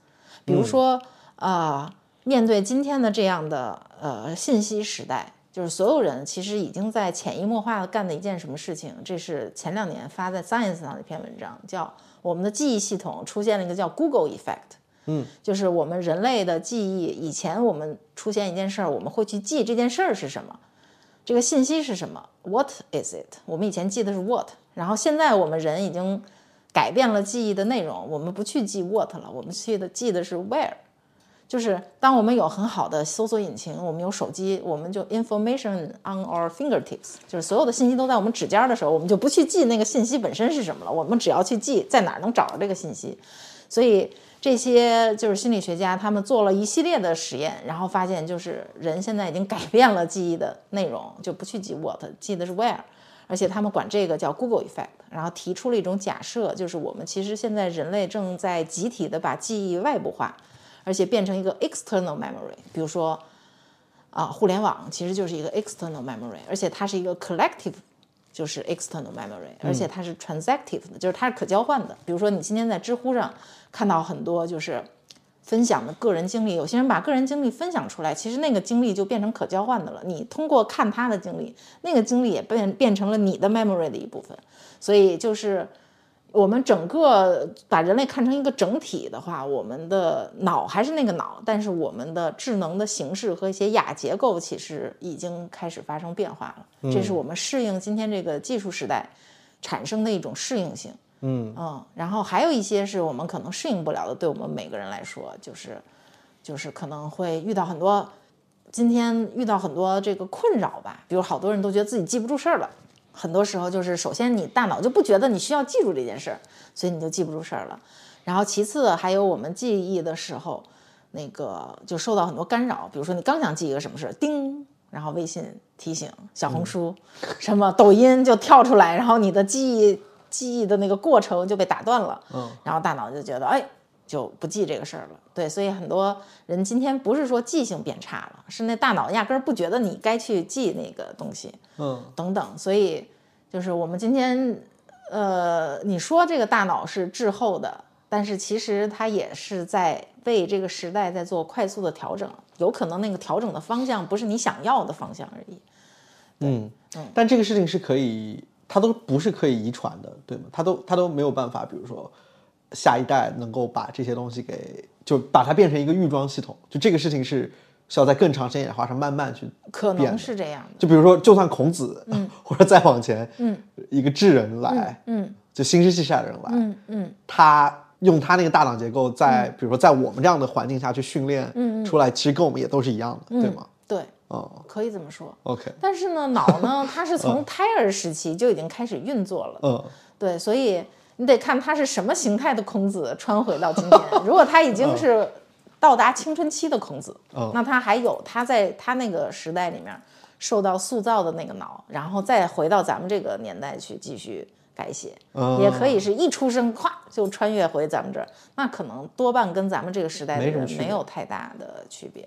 [SPEAKER 1] 比如说啊，面对今天的这样的呃信息时代，就是所有人其实已经在潜移默化的干的一件什么事情？这是前两年发在 Science 上的一篇文章，叫我们的记忆系统出现了一个叫 Google effect。
[SPEAKER 2] 嗯，
[SPEAKER 1] 就是我们人类的记忆，以前我们出现一件事儿，我们会去记这件事儿是什么，这个信息是什么，What is it？我们以前记的是 What，然后现在我们人已经改变了记忆的内容，我们不去记 What 了，我们去的记的是 Where。就是当我们有很好的搜索引擎，我们有手机，我们就 information on our fingertips，就是所有的信息都在我们指尖的时候，我们就不去记那个信息本身是什么了，我们只要去记在哪儿能找着这个信息。所以这些就是心理学家他们做了一系列的实验，然后发现就是人现在已经改变了记忆的内容，就不去记 what，记的是 where，而且他们管这个叫 Google effect，然后提出了一种假设，就是我们其实现在人类正在集体的把记忆外部化。而且变成一个 external memory，比如说，啊，互联网其实就是一个 external memory，而且它是一个 collective，就是 external memory，而且它是 transactive 的，就是它是可交换的。比如说，你今天在知乎上看到很多就是分享的个人经历，有些人把个人经历分享出来，其实那个经历就变成可交换的了。你通过看他的经历，那个经历也变变成了你的 memory 的一部分。所以就是。我们整个把人类看成一个整体的话，我们的脑还是那个脑，但是我们的智能的形式和一些亚结构其实已经开始发生变化了。这是我们适应今天这个技术时代产生的一种适应性。
[SPEAKER 2] 嗯
[SPEAKER 1] 嗯，然后还有一些是我们可能适应不了的，对我们每个人来说，就是就是可能会遇到很多，今天遇到很多这个困扰吧，比如好多人都觉得自己记不住事儿了。很多时候就是，首先你大脑就不觉得你需要记住这件事儿，所以你就记不住事儿了。然后其次还有我们记忆的时候，那个就受到很多干扰。比如说你刚想记一个什么事儿，叮，然后微信提醒、小红书、什么抖音就跳出来，然后你的记忆记忆的那个过程就被打断了。
[SPEAKER 2] 嗯，
[SPEAKER 1] 然后大脑就觉得，哎。就不记这个事儿了，对，所以很多人今天不是说记性变差了，是那大脑压根儿不觉得你该去记那个东西，
[SPEAKER 2] 嗯，
[SPEAKER 1] 等等，所以就是我们今天，呃，你说这个大脑是滞后的，但是其实它也是在为这个时代在做快速的调整，有可能那个调整的方向不是你想要的方向而已。
[SPEAKER 2] 嗯嗯，但这个事情是可以，它都不是可以遗传的，对吗？它都它都没有办法，比如说。下一代能够把这些东西给，就把它变成一个预装系统，就这个事情是需要在更长时间演化上慢慢去
[SPEAKER 1] 可能是这样的。
[SPEAKER 2] 就比如说，就算孔子，
[SPEAKER 1] 嗯，
[SPEAKER 2] 或者再往前，
[SPEAKER 1] 嗯，
[SPEAKER 2] 一个智人来，
[SPEAKER 1] 嗯，
[SPEAKER 2] 就新石器时代的人来，
[SPEAKER 1] 嗯嗯，
[SPEAKER 2] 他用他那个大脑结构，在比如说在我们这样的环境下去训练，
[SPEAKER 1] 嗯
[SPEAKER 2] 出来，其实跟我们也都是一样的，对吗？
[SPEAKER 1] 对，
[SPEAKER 2] 哦，
[SPEAKER 1] 可以这么说。
[SPEAKER 2] OK，
[SPEAKER 1] 但是呢，脑呢，它是从胎儿时期就已经开始运作了，
[SPEAKER 2] 嗯，
[SPEAKER 1] 对，所以。你得看它是什么形态的孔子穿回到今天。如果他已经是到达青春期的孔子，那他还有他在他那个时代里面受到塑造的那个脑，然后再回到咱们这个年代去继续改写，也可以是一出生咵就穿越回咱们这儿，那可能多半跟咱们这个时代的人没有太大的区别。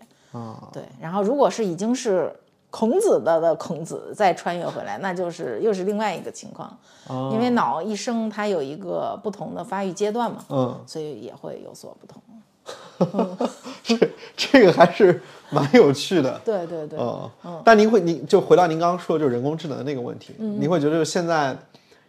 [SPEAKER 1] 对。然后如果是已经是。孔子的的孔子再穿越回来，那就是又是另外一个情况，因为脑一生它有一个不同的发育阶段嘛，
[SPEAKER 2] 嗯，
[SPEAKER 1] 所以也会有所不同。
[SPEAKER 2] 这这个还是蛮有趣的，
[SPEAKER 1] 对对对，
[SPEAKER 2] 嗯，但您会，您就回到您刚刚说就是人工智能的那个问题，您会觉得现在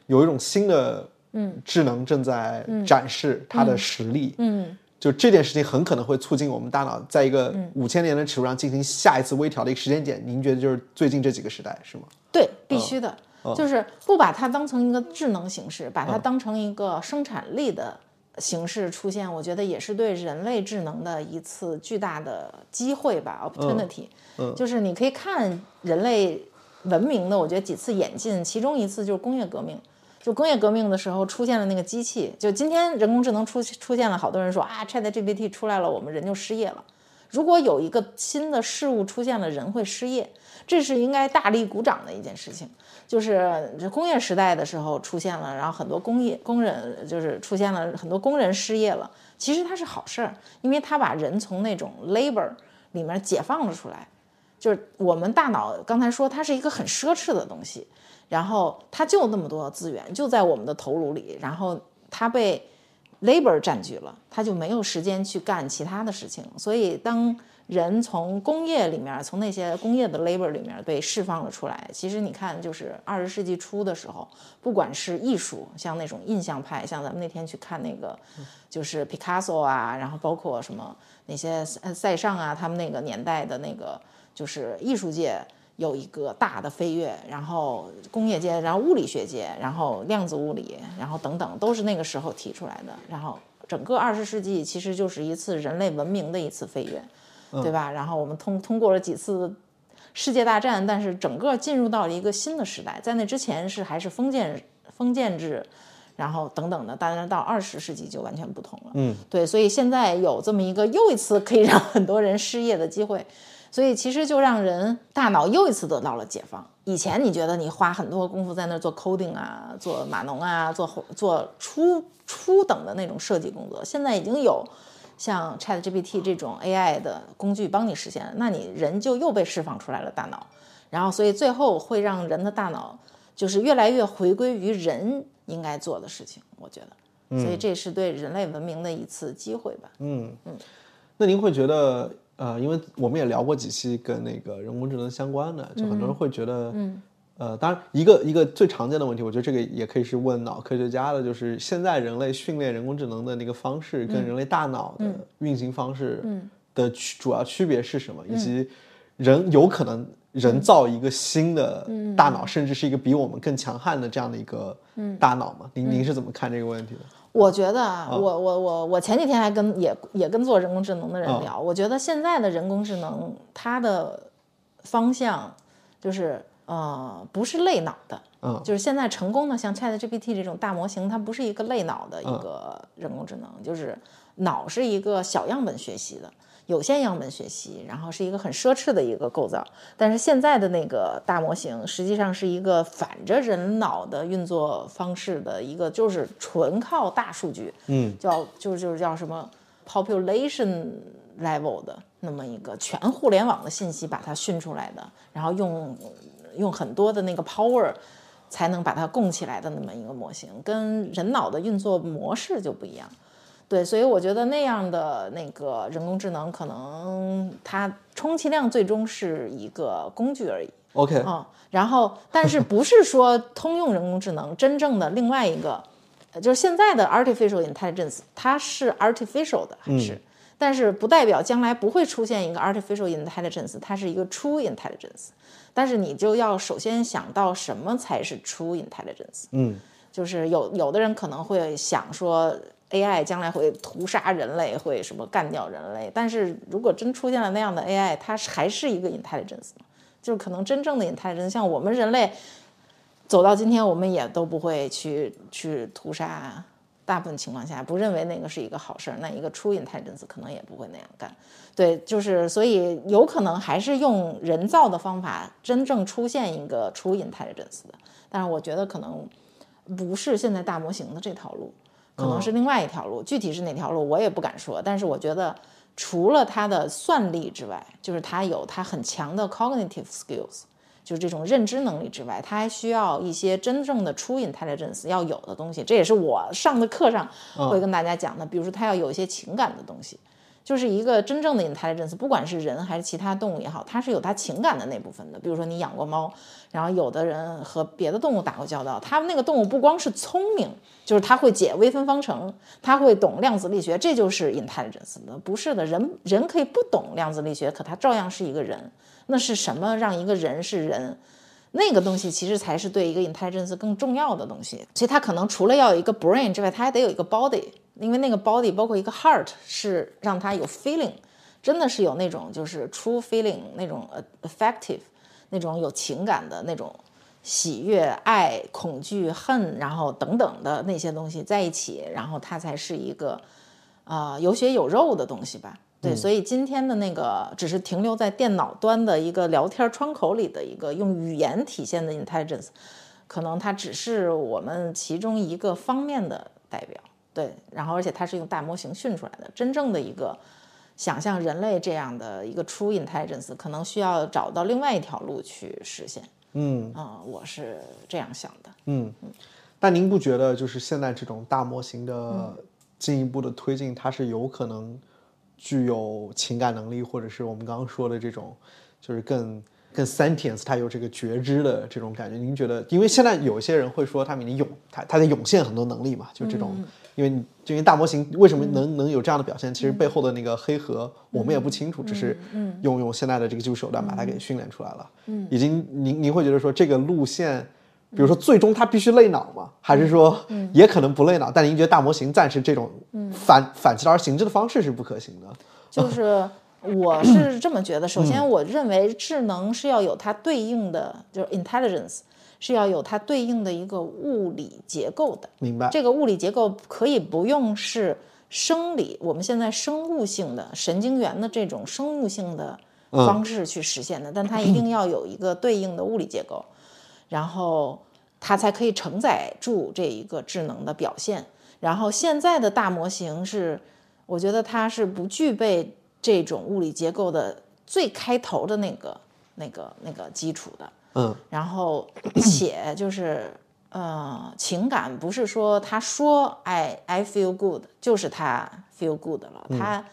[SPEAKER 2] 有一种新的
[SPEAKER 1] 嗯
[SPEAKER 2] 智能正在展示它的实力，
[SPEAKER 1] 嗯。
[SPEAKER 2] 就这件事情很可能会促进我们大脑在一个五千年的尺度上进行下一次微调的一个时间点。您觉得就是最近这几个时代是吗？
[SPEAKER 1] 对，必须的，就是不把它当成一个智能形式，把它当成一个生产力的形式出现，我觉得也是对人类智能的一次巨大的机会吧，opportunity。
[SPEAKER 2] 嗯，
[SPEAKER 1] 就是你可以看人类文明的，我觉得几次演进，其中一次就是工业革命。就工业革命的时候出现了那个机器，就今天人工智能出出现了，好多人说啊，ChatGPT 出来了，我们人就失业了。如果有一个新的事物出现了，人会失业，这是应该大力鼓掌的一件事情。就是工业时代的时候出现了，然后很多工业工人就是出现了很多工人失业了，其实它是好事儿，因为它把人从那种 labor 里面解放了出来。就是我们大脑刚才说它是一个很奢侈的东西。然后它就那么多资源，就在我们的头颅里。然后它被 labor 占据了，他就没有时间去干其他的事情。所以当人从工业里面，从那些工业的 labor 里面被释放了出来。其实你看，就是二十世纪初的时候，不管是艺术，像那种印象派，像咱们那天去看那个，就是 Picasso 啊，然后包括什么那些塞尚啊，他们那个年代的那个，就是艺术界有一个大的飞跃，然后工业界，然后物理学界，然后量子物理，然后等等，都是那个时候提出来的。然后整个二十世纪其实就是一次人类文明的一次飞跃。对吧？然后我们通通过了几次世界大战，但是整个进入到了一个新的时代。在那之前是还是封建封建制，然后等等的。当然到二十世纪就完全不同了。
[SPEAKER 2] 嗯，
[SPEAKER 1] 对，所以现在有这么一个又一次可以让很多人失业的机会，所以其实就让人大脑又一次得到了解放。以前你觉得你花很多功夫在那做 coding 啊，做码农啊，做做初初等的那种设计工作，现在已经有。像 Chat GPT 这种 AI 的工具帮你实现，那你人就又被释放出来了大脑，然后所以最后会让人的大脑就是越来越回归于人应该做的事情，我觉得，所以这是对人类文明的一次机会吧。
[SPEAKER 2] 嗯嗯，那您会觉得，呃，因为我们也聊过几期跟那个人工智能相关的，就很多人会觉得，
[SPEAKER 1] 嗯。
[SPEAKER 2] 呃，当然，一个一个最常见的问题，我觉得这个也可以是问脑科学家的，就是现在人类训练人工智能的那个方式，跟人类大脑的运行方式的区主要区别是什么？以及人有可能人造一个新的大脑，甚至是一个比我们更强悍的这样的一个大脑吗？您您是怎么看这个问题的？
[SPEAKER 1] 我觉得啊，我我我我前几天还跟也也跟做人工智能的人聊，我觉得现在的人工智能它的方向就是。呃，不是类脑的，
[SPEAKER 2] 嗯，
[SPEAKER 1] 就是现在成功的像 Chat GPT 这种大模型，它不是一个类脑的一个人工智能，就是脑是一个小样本学习的，有限样本学习，然后是一个很奢侈的一个构造。但是现在的那个大模型，实际上是一个反着人脑的运作方式的一个，就是纯靠大数据，
[SPEAKER 2] 嗯，
[SPEAKER 1] 叫就是就是叫什么 population level 的那么一个全互联网的信息把它训出来的，然后用。用很多的那个 power 才能把它供起来的那么一个模型，跟人脑的运作模式就不一样。对，所以我觉得那样的那个人工智能，可能它充其量最终是一个工具而已。
[SPEAKER 2] OK，
[SPEAKER 1] 嗯，然后但是不是说通用人工智能真正的另外一个，就是现在的 artificial intelligence，它是 artificial 的还是？但是不代表将来不会出现一个 artificial intelligence，它是一个 true intelligence。但是你就要首先想到什么才是 true intelligence？
[SPEAKER 2] 嗯，
[SPEAKER 1] 就是有有的人可能会想说 AI 将来会屠杀人类，会什么干掉人类。但是如果真出现了那样的 AI，它还是一个 intelligence？就是可能真正的 intelligence，像我们人类走到今天，我们也都不会去去屠杀。大部分情况下不认为那个是一个好事儿，那一个初 intelligence 可能也不会那样干。对，就是所以有可能还是用人造的方法真正出现一个初 intelligence 的。但是我觉得可能不是现在大模型的这条路，可能是另外一条路。具体是哪条路我也不敢说。但是我觉得除了他的算力之外，就是他有他很强的 cognitive skills。就是这种认知能力之外，他还需要一些真正的 true intelligence 要有的东西。这也是我上的课上会跟大家讲的。比如说，他要有一些情感的东西，就是一个真正的 intelligence，不管是人还是其他动物也好，它是有它情感的那部分的。比如说，你养过猫，然后有的人和别的动物打过交道，它们那个动物不光是聪明，就是它会解微分方程，它会懂量子力学，这就是 intelligence。不是的，人人可以不懂量子力学，可他照样是一个人。那是什么让一个人是人？那个东西其实才是对一个 intelligence 更重要的东西。所以它可能除了要有一个 brain 之外，它还得有一个 body，因为那个 body 包括一个 heart 是让他有 feeling，真的是有那种就是 true feeling 那种 affective 那种有情感的那种喜悦、爱、恐惧、恨，然后等等的那些东西在一起，然后它才是一个啊有血有肉的东西吧。对，所以今天的那个只是停留在电脑端的一个聊天窗口里的一个用语言体现的 intelligence，可能它只是我们其中一个方面的代表。对，然后而且它是用大模型训出来的，真正的一个想象人类这样的一个 true intelligence，可能需要找到另外一条路去实现。
[SPEAKER 2] 嗯
[SPEAKER 1] 啊，我是这样想的。
[SPEAKER 2] 嗯嗯，但您不觉得就是现在这种大模型的？进一步的推进，它是有可能具有情感能力，或者是我们刚刚说的这种，就是更更 sentience，它有这个觉知的这种感觉。您觉得？因为现在有一些人会说，他们已经涌，他他在涌现很多能力嘛，就这种。因为就因为大模型为什么能能有这样的表现？其实背后的那个黑盒我们也不清楚，只是用用现在的这个技术手段把它给训练出来了。嗯，已经您您会觉得说这个路线，比如说最终它必须累脑吗？还是说也可能不累脑？但您觉得大模型暂时这种反反其道而行之的方式是不可行的？
[SPEAKER 1] 就是我是这么觉得。首先，我认为智能是要有它对应的，就是 intelligence。是要有它对应的一个物理结构的，
[SPEAKER 2] 明白？
[SPEAKER 1] 这个物理结构可以不用是生理，我们现在生物性的神经元的这种生物性的方式去实现的，但它一定要有一个对应的物理结构，然后它才可以承载住这一个智能的表现。然后现在的大模型是，我觉得它是不具备这种物理结构的最开头的那个、那个、那个基础的。
[SPEAKER 2] 嗯，
[SPEAKER 1] 然后且就是呃，情感不是说他说 I I feel good 就是他 feel good 了，他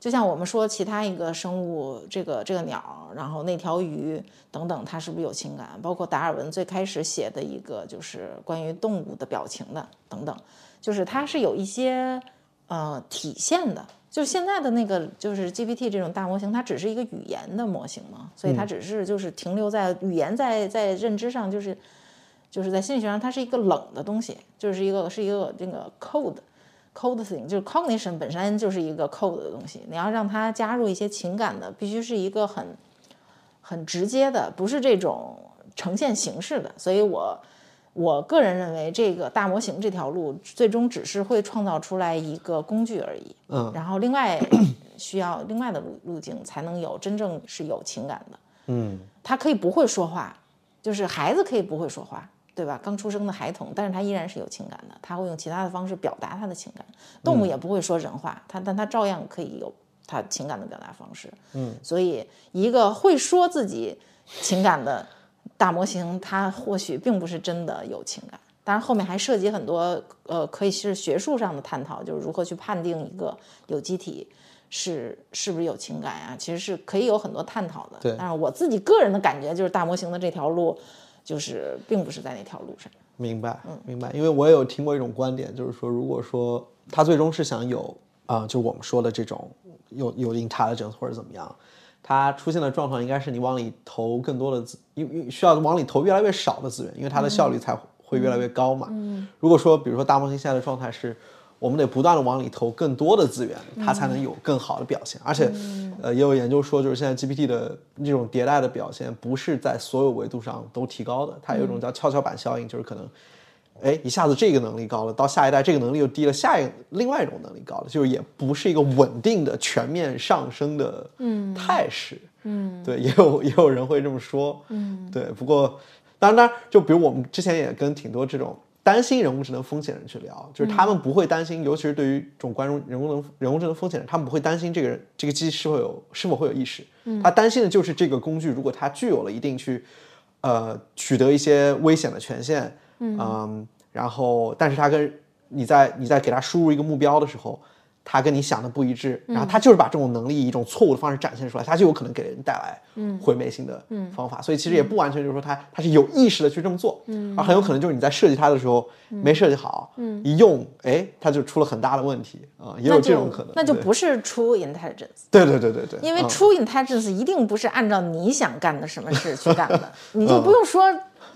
[SPEAKER 1] 就像我们说其他一个生物，这个这个鸟，然后那条鱼等等，它是不是有情感？包括达尔文最开始写的一个就是关于动物的表情的等等，就是它是有一些呃体现的。就现在的那个，就是 GPT 这种大模型，它只是一个语言的模型嘛，所以它只是就是停留在语言在在认知上，就是就是在心理学上，它是一个冷的东西，就是一个是一个这个 code code thing，就是 cognition 本身就是一个 code 的东西，你要让它加入一些情感的，必须是一个很很直接的，不是这种呈现形式的，所以我。我个人认为，这个大模型这条路最终只是会创造出来一个工具而已。
[SPEAKER 2] 嗯，
[SPEAKER 1] 然后另外 需要另外的路路径才能有真正是有情感的。
[SPEAKER 2] 嗯，
[SPEAKER 1] 他可以不会说话，就是孩子可以不会说话，对吧？刚出生的孩童，但是他依然是有情感的，他会用其他的方式表达他的情感。动物也不会说人话，他但他照样可以有他情感的表达方式。
[SPEAKER 2] 嗯，
[SPEAKER 1] 所以一个会说自己情感的。大模型它或许并不是真的有情感，当然后面还涉及很多呃，可以是学术上的探讨，就是如何去判定一个有机体是是不是有情感啊？其实是可以有很多探讨的。
[SPEAKER 2] 对，
[SPEAKER 1] 但是我自己个人的感觉就是大模型的这条路，就是并不是在那条路上。
[SPEAKER 2] 明白，嗯，明白。因为我也有听过一种观点，就是说，如果说他最终是想有啊，就我们说的这种有有 intelligence 或者怎么样。它出现的状况应该是你往里投更多的资，因为需要往里投越来越少的资源，因为它的效率才会越来越高嘛。
[SPEAKER 1] 嗯，
[SPEAKER 2] 如果说比如说大模型现在的状态是，我们得不断的往里投更多的资源，它才能有更好的表现。而且，呃，也有研究说，就是现在 GPT 的这种迭代的表现不是在所有维度上都提高的，它有一种叫跷跷板效应，就是可能。哎，一下子这个能力高了，到下一代这个能力又低了，下一另外一种能力高了，就是也不是一个稳定的全面上升的态势。
[SPEAKER 1] 嗯，
[SPEAKER 2] 对，也有 也有人会这么说。
[SPEAKER 1] 嗯，
[SPEAKER 2] 对。不过，当然，当然，就比如我们之前也跟挺多这种担心人工智能风险的人去聊，就是他们不会担心，尤其是对于这种关注人工能人工智能风险的人，他们不会担心这个人这个机器是否有是否会有意识。
[SPEAKER 1] 嗯，
[SPEAKER 2] 他担心的就是这个工具如果它具有了一定去呃取得一些危险的权限。嗯，然后，但是他跟你在你在给他输入一个目标的时候，他跟你想的不一致，然后他就是把这种能力以一种错误的方式展现出来，他就有可能给人带来毁灭性的方法。所以其实也不完全就是说他他是有意识的去这么做，而很有可能就是你在设计它的时候没设计好，一用哎，它就出了很大的问题啊，也有这种可能。
[SPEAKER 1] 那就不是 true intelligence。
[SPEAKER 2] 对对对对对，
[SPEAKER 1] 因为 true intelligence 一定不是按照你想干的什么事去干的，你就不用说。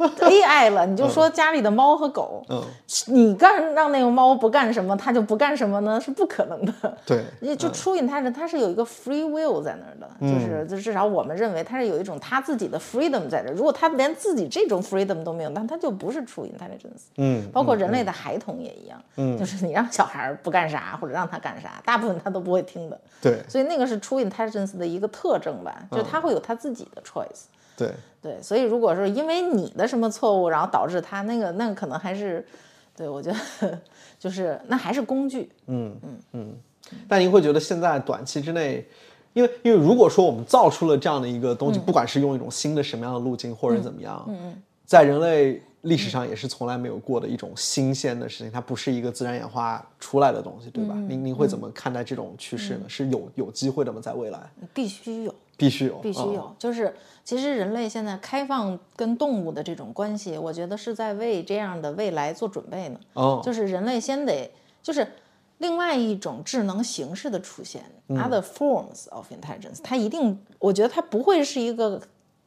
[SPEAKER 1] AI 了，你就说家里的猫和狗，
[SPEAKER 2] 嗯，
[SPEAKER 1] 你干让那个猫不干什么，它就不干什么呢？是不可能的。
[SPEAKER 2] 对，
[SPEAKER 1] 就出引它是它是有一个 free will 在那儿的，就是就至少我们认为它是有一种它自己的 freedom 在这儿。如果它连自己这种 freedom 都没有，那它就不是出引 intelligence。
[SPEAKER 2] 嗯，
[SPEAKER 1] 包括人类的孩童也一样，
[SPEAKER 2] 嗯，
[SPEAKER 1] 就是你让小孩不干啥或者让他干啥，大部分他都不会听的。
[SPEAKER 2] 对，
[SPEAKER 1] 所以那个是出引 intelligence 的一个特征吧，就他会有他自己的 choice。
[SPEAKER 2] 对
[SPEAKER 1] 对，所以如果说因为你的什么错误，然后导致他那个，那可能还是，对我觉得就是那还是工具。
[SPEAKER 2] 嗯嗯嗯。但您会觉得现在短期之内，因为因为如果说我们造出了这样的一个东西，不管是用一种新的什么样的路径，或者怎么样，
[SPEAKER 1] 嗯嗯，
[SPEAKER 2] 在人类历史上也是从来没有过的一种新鲜的事情，它不是一个自然演化出来的东西，对吧？您您会怎么看待这种趋势呢？是有有机会的吗？在未来
[SPEAKER 1] 必须有，
[SPEAKER 2] 必须有，
[SPEAKER 1] 必须有。就是其实人类现在开放跟动物的这种关系，我觉得是在为这样的未来做准备呢。
[SPEAKER 2] 哦，
[SPEAKER 1] 就是人类先得就是另外一种智能形式的出现，other forms of intelligence，它一定，我觉得它不会是一个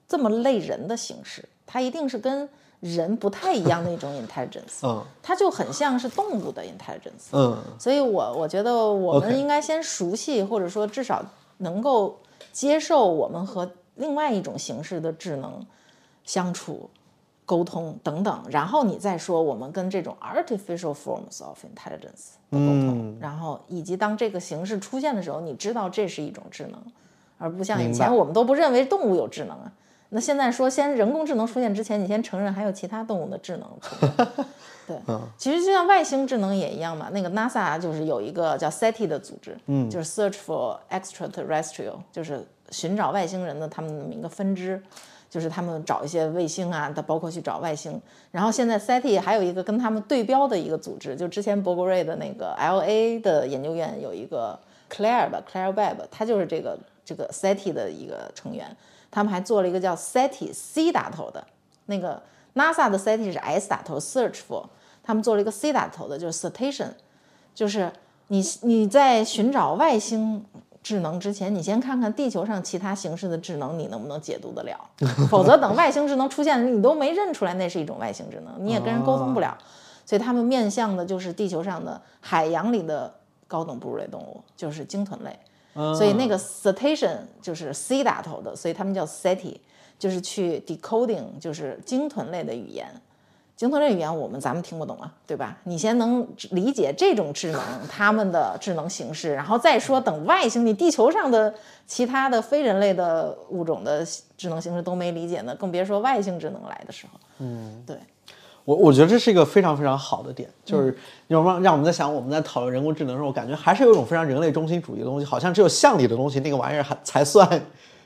[SPEAKER 1] 这么类人的形式，它一定是跟人不太一样的一种 intelligence，
[SPEAKER 2] 嗯
[SPEAKER 1] 它就很像是动物的 intelligence。
[SPEAKER 2] 嗯
[SPEAKER 1] 所以我我觉得我们应该先熟悉，或者说至少能够接受我们和另外一种形式的智能相处、沟通等等，然后你再说我们跟这种 artificial forms of intelligence 的沟通，然后以及当这个形式出现的时候，你知道这是一种智能，而不像以前我们都不认为动物有智能啊。那现在说，先人工智能出现之前，你先承认还有其他动物的智能对，其实就像外星智能也一样嘛。那个 NASA 就是有一个叫 SETI 的组织，嗯，就是 Search for Extraterrestrial，就是寻找外星人的他们那么一个分支，就是他们找一些卫星啊，它包括去找外星。然后现在 SETI 还有一个跟他们对标的一个组织，就之前伯格瑞的那个 LA 的研究院有一个 Claire 吧，Claire Webb，他就是这个这个 SETI 的一个成员。他们还做了一个叫 SETI C 打头的，那个 NASA 的 SETI 是 S 打头，Search for，他们做了一个 C 打头的，就是 Citation，就是你你在寻找外星智能之前，你先看看地球上其他形式的智能，你能不能解读得了？否则等外星智能出现，你都没认出来那是一种外星智能，你也跟人沟通不了。所以他们面向的就是地球上的海洋里的高等哺乳类动物，就是鲸豚类。所以那个 CETATION 就是 C 打头的，所以他们叫 SETI，就是去 decoding 就是鲸豚类的语言。鲸豚类语言我们咱们听不懂啊，对吧？你先能理解这种智能，他们的智能形式，然后再说等外星，你地球上的其他的非人类的物种的智能形式都没理解呢，更别说外星智能来的时候。嗯，对。
[SPEAKER 2] 我我觉得这是一个非常非常好的点，就是让让让我们在想我们在讨论人工智能的时候，我感觉还是有一种非常人类中心主义的东西，好像只有像你的东西那个玩意儿还才算，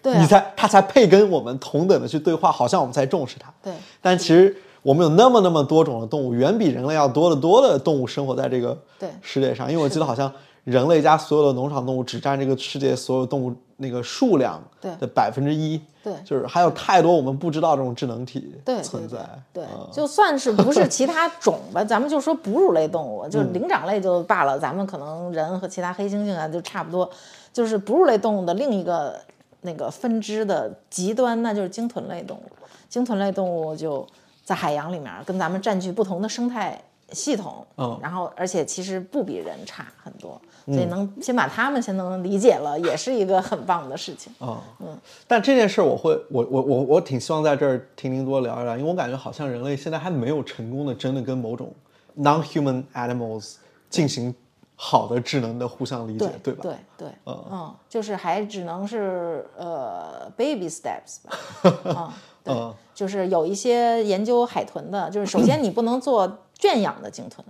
[SPEAKER 1] 对啊
[SPEAKER 2] 你才他才配跟我们同等的去对话，好像我们才重视它。
[SPEAKER 1] 对
[SPEAKER 2] 但其实我们有那么那么多种的动物，远比人类要多得多的动物生活在这个
[SPEAKER 1] 对
[SPEAKER 2] 世界上。因为我记得好像人类加所有的农场动物只占这个世界所有动物那个数量
[SPEAKER 1] 对
[SPEAKER 2] 的百分之一。
[SPEAKER 1] 对
[SPEAKER 2] 就是还有太多我们不知道这种智能体
[SPEAKER 1] 对
[SPEAKER 2] 存在。
[SPEAKER 1] 对，
[SPEAKER 2] 嗯
[SPEAKER 1] 就算是不是其他种吧，咱们就说哺乳类动物，就是
[SPEAKER 2] 嗯
[SPEAKER 1] 灵长类就罢了，咱们可能人和其他黑猩猩啊就差不多，就是哺乳类动物的另一个那个分支的极端，那就是鲸豚类动物。鲸豚类动物就在海洋里面，跟咱们占据不同的生态系统，
[SPEAKER 2] 嗯
[SPEAKER 1] 然后而且其实不比人差很多，所以能先把它们先能理解了，也是一个很棒的事情。
[SPEAKER 2] 嗯，嗯，但这件事我会，我我我我挺希望在这儿听您多聊一聊，因为我感觉好像人类现在还没有成功的真的跟某种 non-human animals 进行好的智能的互相理解，
[SPEAKER 1] 对
[SPEAKER 2] 吧？
[SPEAKER 1] 对对，
[SPEAKER 2] 嗯
[SPEAKER 1] 嗯，就是还只能是呃 baby steps 吧，嗯，对，
[SPEAKER 2] 嗯
[SPEAKER 1] 就是有一些研究海豚的，就是首先你不能做圈养的鲸豚，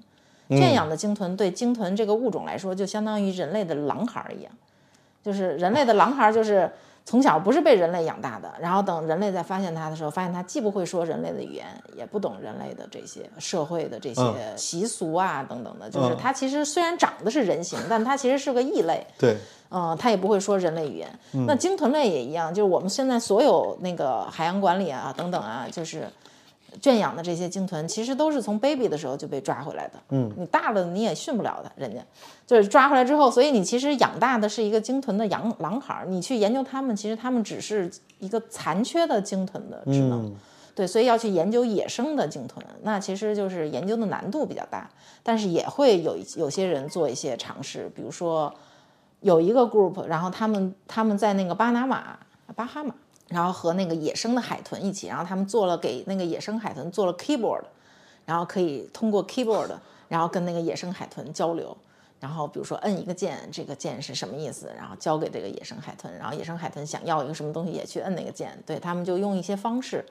[SPEAKER 2] 嗯
[SPEAKER 1] 圈养的鲸豚对鲸豚这个物种来说，就相当于人类的狼孩儿一样，就是人类的狼孩儿就是。从小不是被人类养大的，然后等人类在发现它的时候，发现它既不会说人类的语言，也不懂人类的这些社会的这些
[SPEAKER 2] 嗯
[SPEAKER 1] 习俗啊等等的，就是
[SPEAKER 2] 嗯
[SPEAKER 1] 它其实虽然长得是人形，但它其实是个异类。
[SPEAKER 2] 对，
[SPEAKER 1] 嗯，它也不会说人类语言。那鲸豚类也一样，就是我们现在所有那个海洋管理啊等等啊，就是圈养的这些鲸豚，其实都是从 baby 的时候就被抓回来的。嗯，你大了你也训不了的，人家就是抓回来之后，所以你其实养大的是一个鲸豚的羊狼孩儿。你去研究它们，其实它们只是一个残缺的鲸豚的智能。对，所以要去研究野生的鲸豚，那其实就是研究的难度比较大，但是也会有一有些人做一些尝试，比如说有一个 group，然后他们他们在那个巴拿马、巴哈马，然后和那个野生的海豚一起，然后他们做了给那个野生海豚做了 keyboard，然后可以通过 keyboard，然后跟那个野生海豚交流。然后比如说摁一个键，这个键是什么意思？然后交给这个野生海豚，然后野生海豚想要一个什么东西也去摁那个键，对他们就用一些方式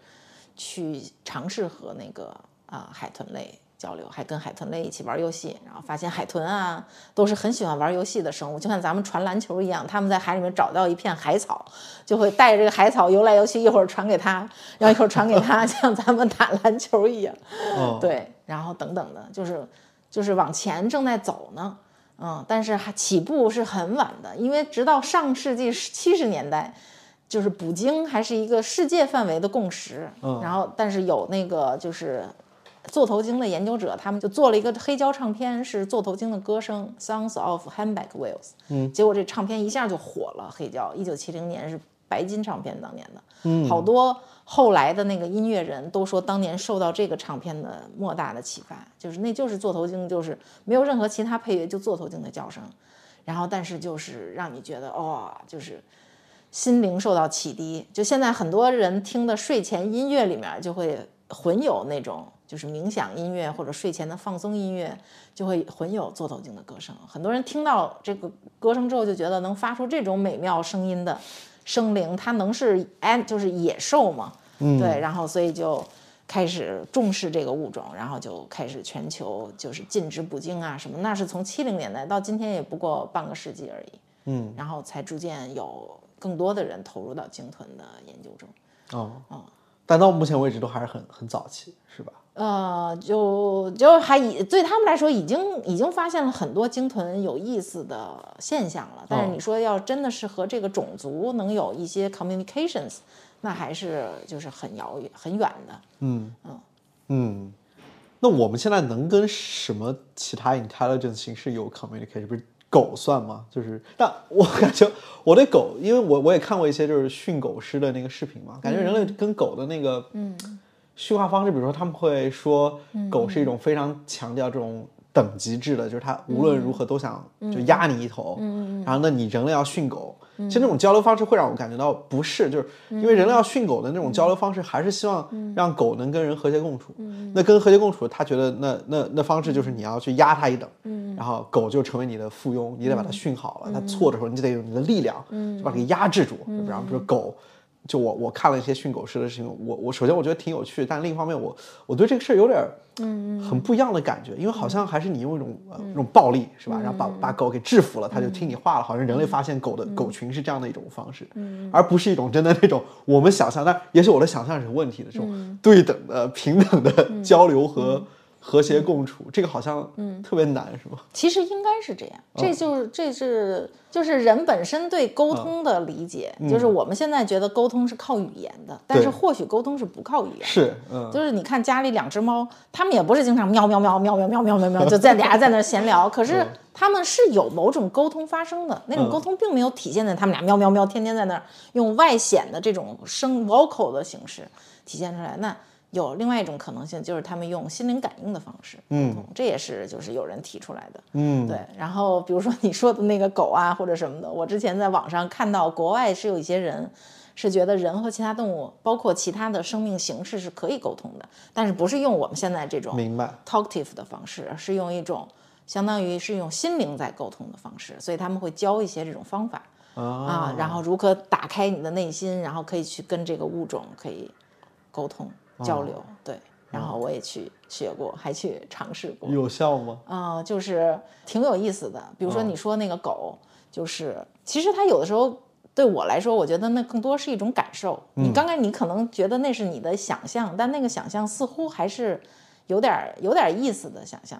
[SPEAKER 1] 去尝试和那个啊、海豚类交流，还跟海豚类一起玩游戏，然后发现海豚啊都是很喜欢玩游戏的生物，就像咱们传篮球一样，他们在海里面找到一片海草，就会带着这个海草游来游去，一会儿传给他，然后一会儿传给他，像咱们打篮球一样。
[SPEAKER 2] 哦，
[SPEAKER 1] 对，然后等等的，就是就是往前正在走呢，嗯，但是还起步是很晚的，因为直到上世纪七十年代，就是捕鲸还是一个世界范围的共识，
[SPEAKER 2] 嗯
[SPEAKER 1] 然后但是有那个就是座头鲸的研究者，他们就做了一个黑胶唱片，是座头鲸的歌声，Songs of Humpback Whales，
[SPEAKER 2] 嗯，
[SPEAKER 1] 结果这唱片一下就火了，黑胶，一九七零年是白金唱片当年的，
[SPEAKER 2] 嗯。
[SPEAKER 1] 好多后来的那个音乐人都说，当年受到这个唱片的莫大的启发，就是那就是座头鲸，就是没有任何其他配乐，就座头鲸的叫声，然后但是就是让你觉得哦，就是心灵受到启迪。就现在很多人听的睡前音乐里面就会混有那种就是冥想音乐或者睡前的放松音乐，就会混有座头鲸的歌声。很多人听到这个歌声之后，就觉得能发出这种美妙声音的生灵，它能是哎就是野兽吗？
[SPEAKER 2] 嗯
[SPEAKER 1] 对，然后所以就开始重视这个物种，然后就开始全球就是禁止捕鲸啊什么，那是从七零年代到今天也不过半个世纪而已，
[SPEAKER 2] 嗯，
[SPEAKER 1] 然后才逐渐有更多的人投入到鲸豚的研究中。
[SPEAKER 2] 哦，但到目前为止都还是很很早期，是吧？
[SPEAKER 1] 呃，就就还以对他们来说，已经已经发现了很多鲸豚有意思的现象了。但是
[SPEAKER 2] 哦
[SPEAKER 1] 你说要真的是和这个种族能有一些 communications，那还是就是很遥远很远的。
[SPEAKER 2] 嗯嗯，那我们现在能跟什么其他 intelligence 形式有 communication？不是狗算吗？就是，但我感觉我对狗，因为我我也看过一些就是训狗师的那个视频嘛，感觉人类跟狗的那个嗯驯化方式，比如说他们会说狗是一种非常强调这种。等级制的，就是它无论如何都想就压你一头，然后那你人类要训狗，其实那种交流方式会让我感觉到不适，就是因为人类要训狗的那种交流方式，还是希望让狗能跟人和谐共处。那跟和谐共处，他觉得那那那方式就是你要去压它一等，然后狗就成为你的附庸，你得把它训好了，它错的时候你就得用你的力量，就把它给压制住。比如说狗。就我我看了一些训狗师的事情，我我首先我觉得挺有趣，但另一方面我我对这个事儿有点嗯很不一样的感觉，因为好像还是你用一种呃那种暴力是吧，然后把把狗给制服了，它就听你话了，好像人类发现狗的狗群是这样的一种方式，而不是一种真的那种我们想象，但也许我的想象是有问题的这种对等的平等的交流和和谐共处，这个好像嗯。特别难是吗？
[SPEAKER 1] 其实应该是这样，这就是这是就是人本身对沟通的理解，就是我们现在觉得沟通是靠语言的，但是或许沟通是不靠语言。
[SPEAKER 2] 是嗯。
[SPEAKER 1] 就是你看家里两只猫，它们也不是经常喵喵喵喵喵喵喵喵喵，就在俩人在那闲聊，可是它们是有某种沟通发生的，那种沟通并没有体现在它们俩喵喵喵天天在那儿用外显的这种声 vocal 的形式体现出来。那有另外一种可能性，就是他们用心灵感应的方式沟通，这也是就是有人提出来的。
[SPEAKER 2] 嗯。
[SPEAKER 1] 对，然后比如说你说的那个狗啊或者什么的，我之前在网上看到国外是有一些人是觉得人和其他动物，包括其他的生命形式是可以沟通的，但是不是用我们现在这种
[SPEAKER 2] 明白。
[SPEAKER 1] talkative 的方式，而是用一种相当于是用心灵在沟通的方式，所以他们会教一些这种方法啊，然后如何打开你的内心，然后可以去跟这个物种可以沟通交流，对。然后我也去学过，还去尝试过。
[SPEAKER 2] 有效吗？
[SPEAKER 1] 啊、就是挺有意思的。比如说你说那个狗，就是其实它有的时候对我来说，我觉得那更多是一种感受。你刚才你可能觉得那是你的想象，但那个想象似乎还是有点儿有点儿意思的想象。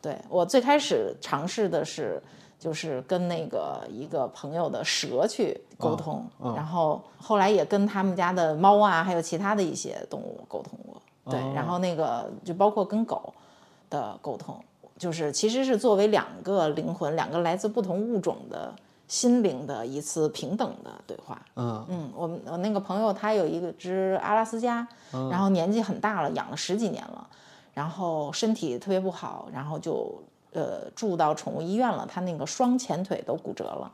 [SPEAKER 1] 对我最开始尝试的是，就是跟那个一个朋友的蛇去沟通，然后后来也跟他们家的猫啊，还有其他的一些动物沟通过。对，然后那个就包括跟狗的沟通，就是其实是作为两个灵魂，两个来自不同物种的心灵的一次平等的对话。
[SPEAKER 2] 嗯
[SPEAKER 1] 嗯，我们我那个朋友他有一个只阿拉斯加，然后年纪很大了，养了十几年了，然后身体特别不好，然后就呃住到宠物医院了，他那个双前腿都骨折了。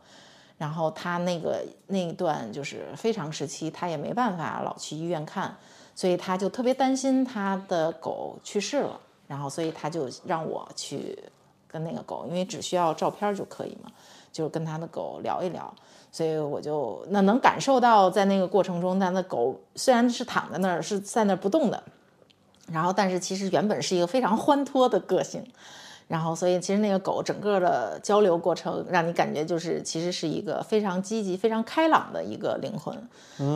[SPEAKER 1] 然后他那个那一段就是非常时期，他也没办法老去医院看，所以他就特别担心他的狗去世了，然后所以他就让我去跟那个狗，因为只需要照片就可以嘛，就是跟他的狗聊一聊。所以我就那能感受到，在那个过程中，他的狗虽然是躺在那儿，是在那儿不动的，然后但是其实原本是一个非常欢脱的个性。然后，所以其实那个狗整个的交流过程，让你感觉就是其实是一个非常积极、非常开朗的一个灵魂。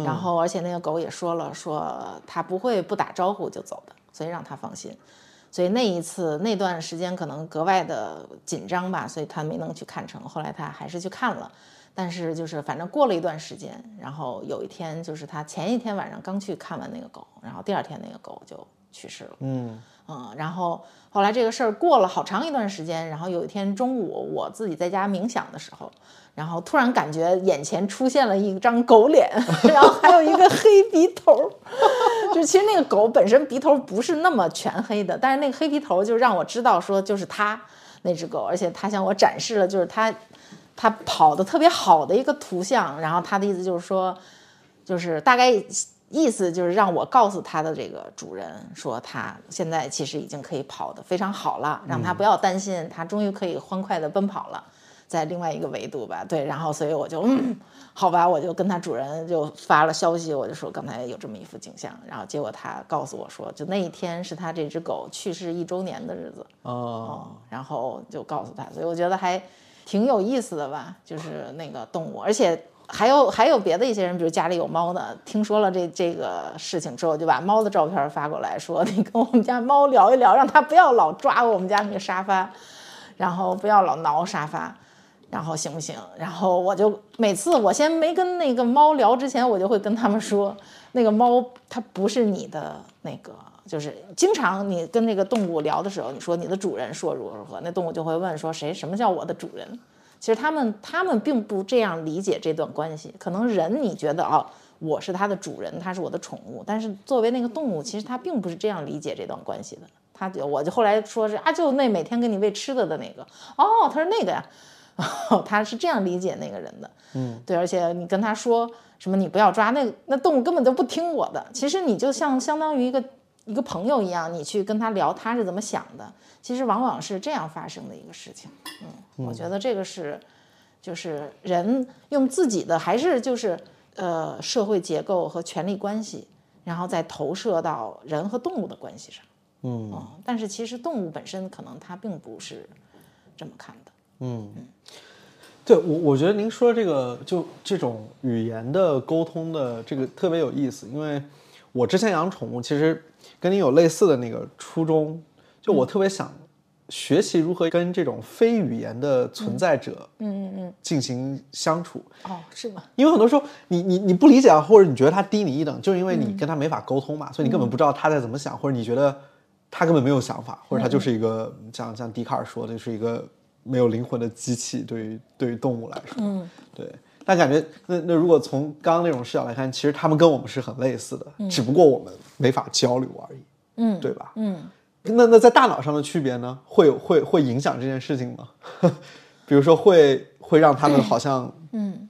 [SPEAKER 1] 然后，而且那个狗也说了，说它不会不打招呼就走的，所以让它放心。所以那一次那段时间可能格外的紧张吧，所以他没能去看成。后来他还是去看了，但是就是反正过了一段时间，然后有一天就是他前一天晚上刚去看完那个狗，然后第二天那个狗就去世了。嗯。嗯，然后后来这个事儿过了好长一段时间，然后有一天中午我自己在家冥想的时候，然后突然感觉眼前出现了一张狗脸，然后还有一个黑鼻头，就其实那个狗本身鼻头不是那么全黑的，但是那个黑鼻头就让我知道说就是它那只狗，而且它向我展示了就是它它跑的特别好的一个图像，然后它的意思就是说，就是大概。意思就是让我告诉他的这个主人说，他现在其实已经可以跑得非常好了，让他不要担心，他终于可以欢快地奔跑了，在另外一个维度吧。对，然后所以我就，嗯，好吧，我就跟他主人就发了消息，我就说刚才有这么一幅景象，然后结果他告诉我说，就那一天是他这只狗去世一周年的日子哦，然后就告诉他，所以我觉得还挺有意思的吧，就是那个动物，而且。还有还有别的一些人，比如家里有猫的，听说了这这个事情之后，就把猫的照片发过来，说你跟我们家猫聊一聊，让它不要老抓我们家那个沙发，然后不要老挠沙发，然后行不行？然后我就每次我先没跟那个猫聊之前，我就会跟他们说，那个猫它不是你的那个，就是经常你跟那个动物聊的时候，你说你的主人说如何如何，那动物就会问说谁什么叫我的主人？其实他们他们并不这样理解这段关系。可能人你觉得哦，我是他的主人，他是我的宠物，但是作为那个动物，其实他并不是这样理解这段关系的。他就我就后来说是啊，就那每天给你喂吃的的那个哦，他说那个呀，哦他是这样理解那个人的。嗯，对，而且你跟他说什么，你不要抓那那动物根本就不听我的。其实你就像相当于一个一个朋友一样，你去跟他聊他是怎么想的。其实往往是这样发生的一个事情，嗯，我觉得这个是，就是人用自己的还是就是呃社会结构和权力关系，然后再投射到人和动物的关系上，嗯，但是其实动物本身可能它并不是这么看的，
[SPEAKER 2] 嗯，对我我觉得您说这个就这种语言的沟通的这个特别有意思，因为我之前养宠物，其实跟你有类似的那个初衷。就我特别想学习如何跟这种非语言的存在者，嗯嗯嗯，进行相处。
[SPEAKER 1] 哦，是吗？
[SPEAKER 2] 因为很多时候你你你不理解啊，或者你觉得他低你一等，就是因为你跟他没法沟通嘛，所以你根本不知道他在怎么想，或者你觉得他根本没有想法，或者他就是一个像像笛卡尔说的，就是一个没有灵魂的机器。对于对于动物来说，嗯，对。但感觉那那如果从刚刚那种视角来看，其实他们跟我们是很类似的，只不过我们没法交流而已。嗯，对吧？嗯。那那在大脑上的区别呢？会有会会影响这件事情吗？比如说会会让他们好像嗯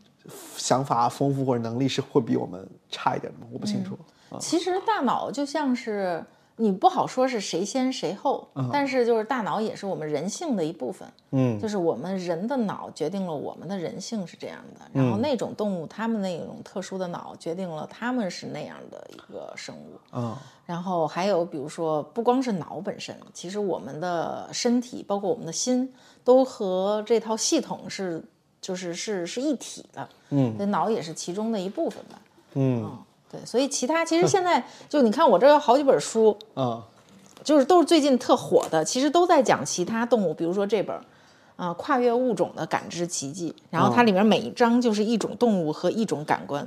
[SPEAKER 2] 想法丰富或者能力是会比我们差一点吗？我不清楚。
[SPEAKER 1] 其实大脑就像是。你不好说是谁先谁后，但是就是大脑也是我们人性的一部分，嗯，就是我们人的脑决定了我们的人性是这样的，然后那种动物它们那种特殊的脑决定了它们是那样的一个生物，嗯，然后还有比如说不光是脑本身，其实我们的身体包括我们的心都和这套系统是就是是是一体的，嗯，那脑也是其中的一部分吧，嗯。对，所以其他其实 现在就你看我这有好几本书，嗯，就是都是最近特火的，其实都在讲其他动物，比如说这本，啊，跨越物种的感知奇迹，然后它里面每一章就是一种动物和一种感官，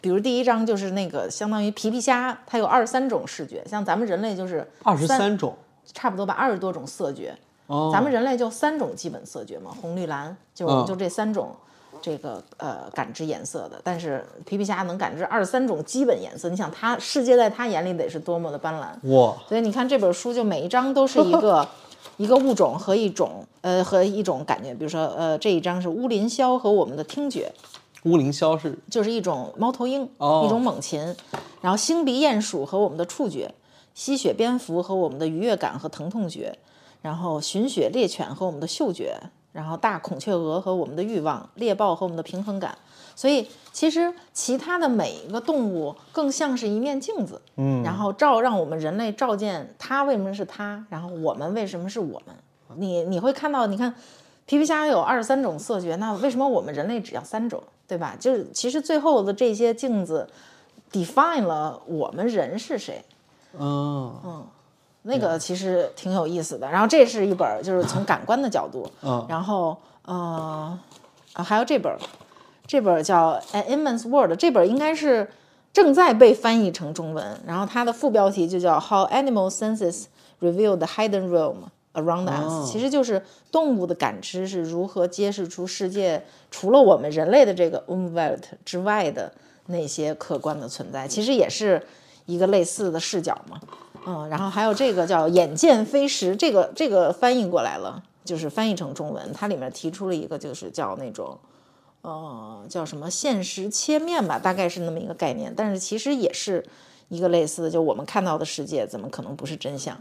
[SPEAKER 1] 比如第一章就是那个相当于皮皮虾，它有二十三种视觉，像咱们人类就是
[SPEAKER 2] 二十三种，
[SPEAKER 1] 差不多吧，二十多种色觉，哦，咱们人类就三种基本色觉嘛，红绿蓝，就就这三种。这个呃，感知颜色的，但是皮皮虾能感知二十三种基本颜色。你想，它世界在它眼里得是多么的斑斓哇！所以你看这本书，就每一章都是一个一个物种和一种呃和一种感觉。比如说呃，这一章是乌林鸮和我们的听觉。
[SPEAKER 2] 乌林鸮是
[SPEAKER 1] 就是一种猫头鹰，一种猛禽。然后星鼻鼹鼠和我们的触觉，吸血蝙蝠和我们的愉悦感和疼痛觉，然后寻血猎犬和我们的嗅觉。然后大孔雀鹅和我们的欲望，猎豹和我们的平衡感。所以其实其他的每一个动物更像是一面镜子，嗯，然后照让我们人类照见它为什么是它，然后我们为什么是我们。你你会看到，你看皮皮虾有二十三种色觉，那为什么我们人类只要三种，对吧？就是其实最后的这些镜子 define 了我们人是谁。
[SPEAKER 2] 嗯
[SPEAKER 1] 嗯，那个其实挺有意思的。然后这是一本儿，就是从感官的角度。
[SPEAKER 2] 嗯
[SPEAKER 1] 然后呃啊，还有这本儿，这本儿叫《An Immense World》，这本儿应该是正在被翻译成中文。然后它的副标题就叫《How Animal Senses Reveal the Hidden Realm Around Us》，其实就是动物的感知是如何揭示出世界除了我们人类的这个 Umwelt 之外的那些客观的存在。其实也是一个类似的视角嘛。嗯，然后还有这个叫“眼见非实”，这个这个翻译过来了，就是翻译成中文，它里面提出了一个就是叫那种，呃，叫什么现实切面吧，大概是那么一个概念。但是其实也是一个类似的，就我们看到的世界怎么可能不是真相？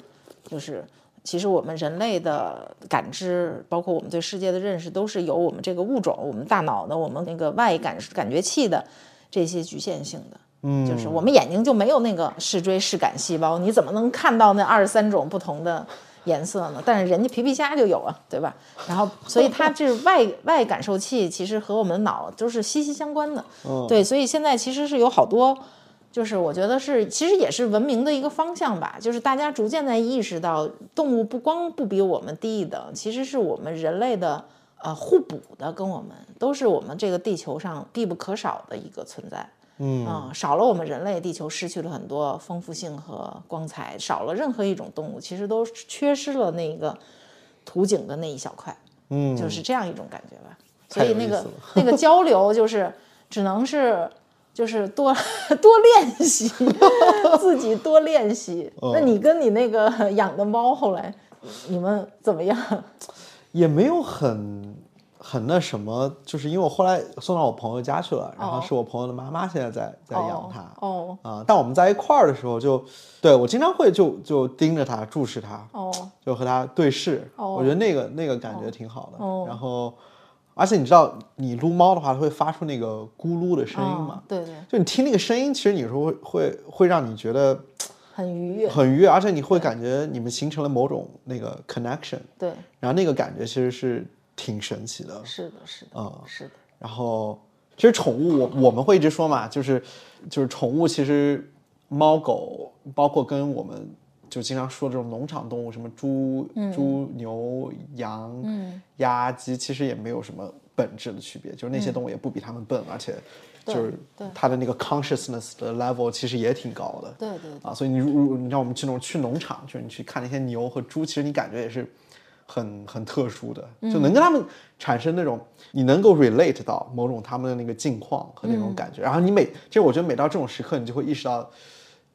[SPEAKER 1] 就是其实我们人类的感知，包括我们对世界的认识，都是由我们这个物种、我们大脑的、我们那个外感感觉器的这些局限性的。
[SPEAKER 2] 嗯，
[SPEAKER 1] 就是我们眼睛就没有那个视锥视感细胞，你怎么能看到那二十三种不同的颜色呢？但是人家皮皮虾就有啊，对吧？然后，所以它这外外感受器其实和我们的脑都是息息相关的。
[SPEAKER 2] 嗯
[SPEAKER 1] 对，所以现在其实是有好多，就是我觉得是其实也是文明的一个方向吧，就是大家逐渐在意识到，动物不光不比我们低一等，其实是我们人类的呃互补的，跟我们都是我们这个地球上必不可少的一个存在。
[SPEAKER 2] 嗯
[SPEAKER 1] 少了我们人类，地球失去了很多丰富性和光彩，少了任何一种动物，其实都缺失了那个图景的那一小块，
[SPEAKER 2] 嗯，
[SPEAKER 1] 就是这样一种感觉吧。所以那个那个交流就是只能是就是多多练习，自己多练习。
[SPEAKER 2] 哦
[SPEAKER 1] 那你跟你那个养的猫后来你们怎么样？
[SPEAKER 2] 也没有很很那什么，就是因为我后来送到我朋友家去了，然后
[SPEAKER 1] 哦
[SPEAKER 2] 是我朋友的妈妈现在在在养它。
[SPEAKER 1] 哦
[SPEAKER 2] 啊，但我们在一块儿的时候就，对我经常会就就盯着它，注视它，
[SPEAKER 1] 哦
[SPEAKER 2] 就和它对视。
[SPEAKER 1] 哦
[SPEAKER 2] 我觉得那个那个感觉挺好的。
[SPEAKER 1] 哦
[SPEAKER 2] 然后，而且你知道，你撸猫的话，它会发出那个咕噜的声音嘛？
[SPEAKER 1] 哦对对，
[SPEAKER 2] 就你听那个声音，其实你有时候会会会让你觉得
[SPEAKER 1] 很愉悦。
[SPEAKER 2] 很愉悦，而且你会感觉你们形成了某种那个 connection，
[SPEAKER 1] 对，
[SPEAKER 2] 然后那个感觉其实是挺神奇的。
[SPEAKER 1] 是的，是的，
[SPEAKER 2] 嗯
[SPEAKER 1] 是的。
[SPEAKER 2] 然后，其实宠物，我我们会一直说嘛，就是就是宠物，其实猫狗，包括跟我们就经常说这种农场动物，什么猪、猪、牛、羊、鸭、鸡，其实也没有什么本质的区别，就是那些动物也不比它们笨，而且就是
[SPEAKER 1] 对
[SPEAKER 2] 它的那个 consciousness 的 level 其实也挺高的。
[SPEAKER 1] 对对对
[SPEAKER 2] 啊，所以你如如你让我们去那种去农场，就是你去看那些牛和猪，其实你感觉也是很很特殊的，就能跟他们产生那种你能够 relate 到某种他们的那个境况和那种感觉。然后你每，其实我觉得每到这种时刻，你就会意识到，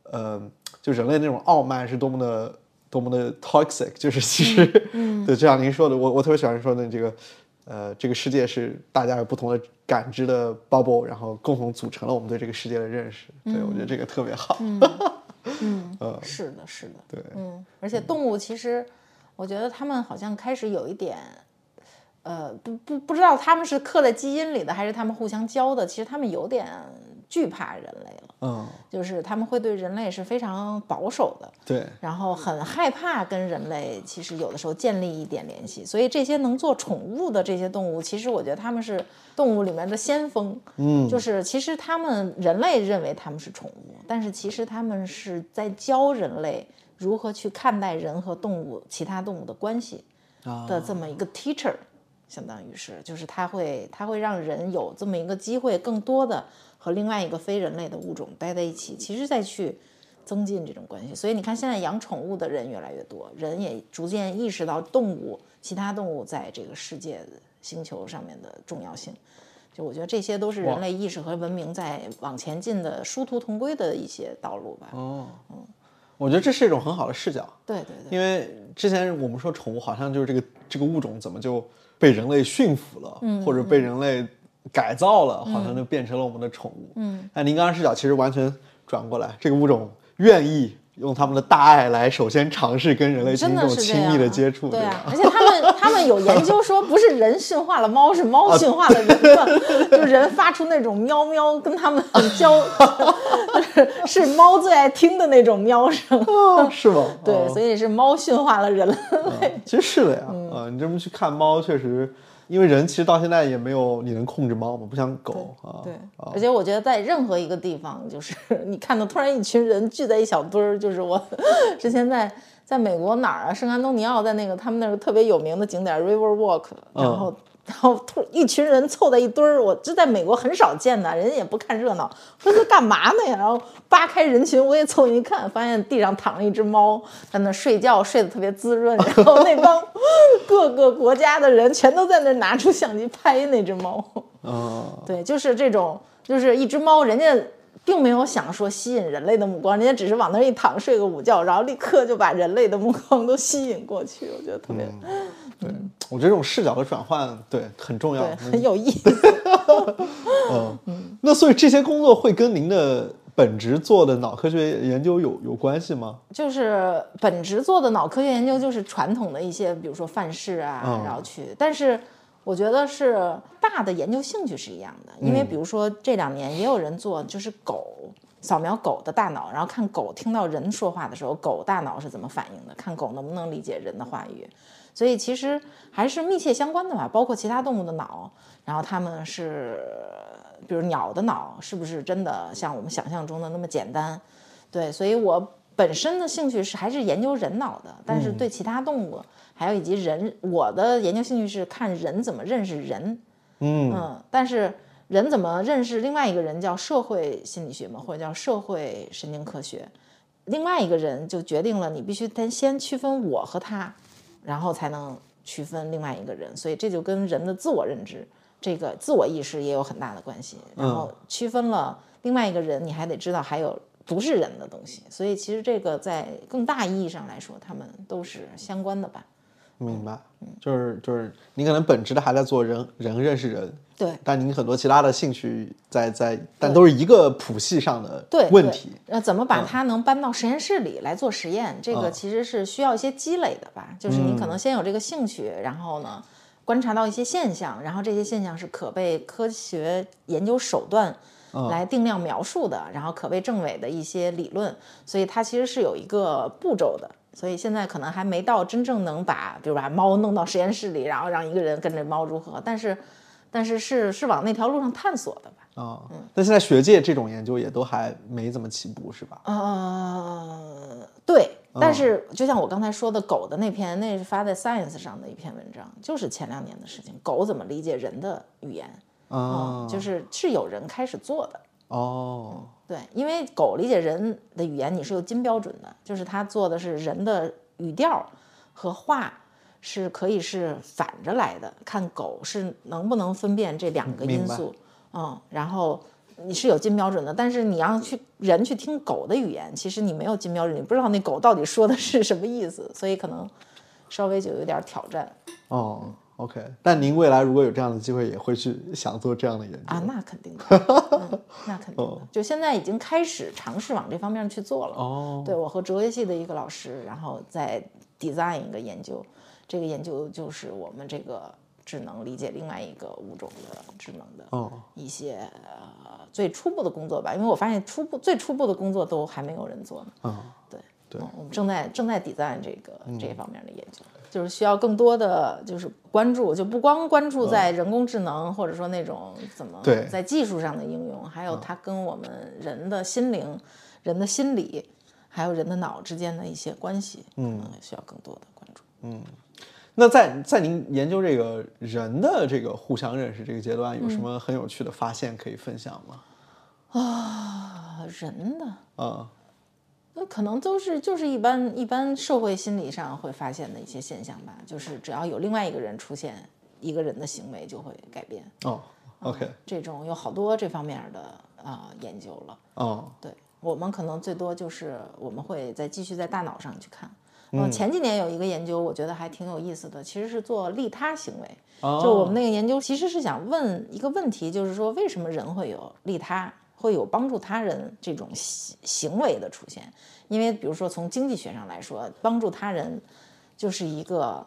[SPEAKER 2] 呃，就人类那种傲慢是多么的多么的 toxic，就是其实，对，就像您说的，我我特别喜欢说的这个。呃，这个世界是大家有不同的感知的 bubble，然后共同组成了我们对这个世界的认识。对我觉得这个特别好。
[SPEAKER 1] 嗯是的，是的，
[SPEAKER 2] 对，
[SPEAKER 1] 嗯，而且动物其实，我觉得他们好像开始有一点，呃，不不不知道他们是刻在基因里的，还是他们互相教的。其实他们有点惧怕人类了，
[SPEAKER 2] 嗯，
[SPEAKER 1] 就是他们会对人类是非常保守的，
[SPEAKER 2] 对，
[SPEAKER 1] 然后很害怕跟人类其实有的时候建立一点联系。所以这些能做宠物的这些动物，其实我觉得他们是动物里面的先锋。
[SPEAKER 2] 嗯，
[SPEAKER 1] 就是其实他们人类认为他们是宠物，但是其实他们是在教人类如何去看待人和动物、其他动物的关系
[SPEAKER 2] 啊
[SPEAKER 1] 的这么一个 teacher，相当于是，就是他会他会让人有这么一个机会，更多的和另外一个非人类的物种待在一起，其实再去增进这种关系。所以你看，现在养宠物的人越来越多，人也逐渐意识到动物、其他动物在这个世界的星球上面的重要性。就我觉得这些都是人类意识和文明在往前进的殊途同归的一些道路吧。
[SPEAKER 2] 哦，我觉得这是一种很好的视角，
[SPEAKER 1] 对对对，
[SPEAKER 2] 因为之前我们说宠物好像就是这个这个物种怎么就被人类驯服了，
[SPEAKER 1] 嗯
[SPEAKER 2] 或者被人类改造了，好像就变成了我们的宠物。嗯，那您刚刚视角其实完全转过来，这个物种愿意用他们的大爱来首先尝试跟人类进
[SPEAKER 1] 真
[SPEAKER 2] 行这种亲密的接触，
[SPEAKER 1] 对啊？，而且他们 他们有研究说，不是人驯化了猫，是猫 驯化了人嘛，就人发出那种喵喵，跟他们交，就 是是猫最爱听的那种喵声。
[SPEAKER 2] 哦是吗？
[SPEAKER 1] 对，
[SPEAKER 2] 哦
[SPEAKER 1] 所以是猫驯化了人类。
[SPEAKER 2] 其实是的呀，
[SPEAKER 1] 嗯
[SPEAKER 2] 啊，你这么去看猫，确实，因为人其实到现在也没有你能控制猫嘛，不像狗啊。
[SPEAKER 1] 对，
[SPEAKER 2] 啊
[SPEAKER 1] 而且我觉得在任何一个地方，就是你看到突然一群人聚在一小堆儿，就是我之前在在美国哪儿啊，圣安东尼奥，在那个他们那个特别有名的景点 River Walk，然后。然后突一群人凑在一堆儿，我这在美国很少见的，人家也不看热闹，说这干嘛呢呀？然后扒开人群，我也凑近一看，发现地上躺了一只猫，在那睡觉，睡得特别滋润。然后那帮 各个国家的人全都在那拿出相机拍那只猫。
[SPEAKER 2] 嗯，
[SPEAKER 1] 对，就是这种，就是一只猫，人家并没有想说吸引人类的目光，人家只是往那儿一躺睡个午觉，然后立刻就把人类的目光都吸引过去，我觉得特别、
[SPEAKER 2] 对，我觉得这种视角的转换，对很重要。
[SPEAKER 1] 对，很有意思。
[SPEAKER 2] 嗯，那所以这些工作会跟您的本职做的脑科学研究有有关系吗？
[SPEAKER 1] 就是本职做的脑科学研究，就是传统的一些，比如说范式啊，
[SPEAKER 2] 嗯
[SPEAKER 1] 然后去，但是。我觉得是大的研究兴趣是一样的，因为比如说这两年也有人做，就是狗扫描狗的大脑，然后看狗听到人说话的时候，狗大脑是怎么反应的，看狗能不能理解人的话语。所以其实还是密切相关的吧，包括其他动物的脑，然后它们是，比如鸟的脑是不是真的像我们想象中的那么简单？对，所以我本身的兴趣是还是研究人脑的，但是对其他动物，还有以及人，我的研究兴趣是看人怎么认识人，
[SPEAKER 2] 嗯
[SPEAKER 1] 但是人怎么认识另外一个人叫社会心理学嘛，或者叫社会神经科学，另外一个人就决定了你必须得先区分我和他，然后才能区分另外一个人，所以这就跟人的自我认知。这个自我意识也有很大的关系，然后区分了另外一个人，你还得知道还有不是人的东西，所以其实这个在更大意义上来说，他们都是相关的吧。
[SPEAKER 2] 明白，就是就是你可能本职的还在做人人认识人，
[SPEAKER 1] 对
[SPEAKER 2] 但你很多其他的兴趣在在，但都是一个谱系上的
[SPEAKER 1] 对
[SPEAKER 2] 问题。
[SPEAKER 1] 那怎么把它能搬到实验室里来做实验？这个其实是需要一些积累的吧。就是你
[SPEAKER 2] 嗯
[SPEAKER 1] 可能先有这个兴趣，然后呢观察到一些现象，然后这些现象是可被科学研究手段
[SPEAKER 2] 嗯
[SPEAKER 1] 来定量描述的，然后可被证伪的一些理论，所以它其实是有一个步骤的。所以现在可能还没到真正能把，比如把猫弄到实验室里，然后让一个人跟着猫如何，但是，但是是是往那条路上探索的吧。
[SPEAKER 2] 啊、但现在学界这种研究也都还没怎么起步，是吧？
[SPEAKER 1] 呃，对，但是就像我刚才说的，狗的那篇，那是发在 Science 上的一篇文章，就是前两年的事情。狗怎么理解人的语言？
[SPEAKER 2] 啊、
[SPEAKER 1] 嗯，就是是有人开始做的。
[SPEAKER 2] 哦，
[SPEAKER 1] 对，因为狗理解人的语言，你是有金标准的，就是它做的是人的语调和话是可以是反着来的，看狗是能不能分辨这两个因素，嗯，然后你是有金标准的，但是你要去人去听狗的语言，其实你没有金标准，你不知道那狗到底说的是什么意思，所以可能稍微就有点挑战。
[SPEAKER 2] 哦，OK。但您未来如果有这样的机会，也会去想做这样的研究
[SPEAKER 1] 啊，那肯定的，嗯、那肯定
[SPEAKER 2] 哦
[SPEAKER 1] 的，就现在已经开始尝试往这方面去做了。
[SPEAKER 2] 哦，
[SPEAKER 1] 对我和哲学系的一个老师，然后在 design 一个研究，这个研究就是我们这个智能理解另外一个物种的智能的
[SPEAKER 2] 哦
[SPEAKER 1] 一些呃最初步的工作吧，因为我发现初步最初步的工作都还没有人做呢。
[SPEAKER 2] 嗯，
[SPEAKER 1] 对
[SPEAKER 2] 对
[SPEAKER 1] 嗯我们正在正在 design 这个这方面的研究。就是需要更多的就是关注，就不光关注在人工智能，或者说那种怎么在技术上的应用，还有它跟我们人的心灵、人的心理，还有人的脑之间的一些关系，嗯，需要更多的关注。
[SPEAKER 2] 嗯那在在您研究这个人的这个互相认识这个阶段，有什么很有趣的发现可以分享吗？
[SPEAKER 1] 啊，人的
[SPEAKER 2] 啊、
[SPEAKER 1] 那可能都是就是一般一般社会心理上会发现的一些现象吧，就是只要有另外一个人出现，一个人的行为就会改变。
[SPEAKER 2] 哦，OK，
[SPEAKER 1] 这种有好多这方面的啊、研究了。
[SPEAKER 2] 哦，
[SPEAKER 1] 对我们可能最多就是我们会再继续在大脑上去看。嗯，前几年有一个研究，我觉得还挺有意思的，其实是做利他行为。
[SPEAKER 2] 哦
[SPEAKER 1] 就我们那个研究其实是想问一个问题，就是说为什么人会有利他会有帮助他人这种行行为的出现。因为比如说从经济学上来说，帮助他人就是一个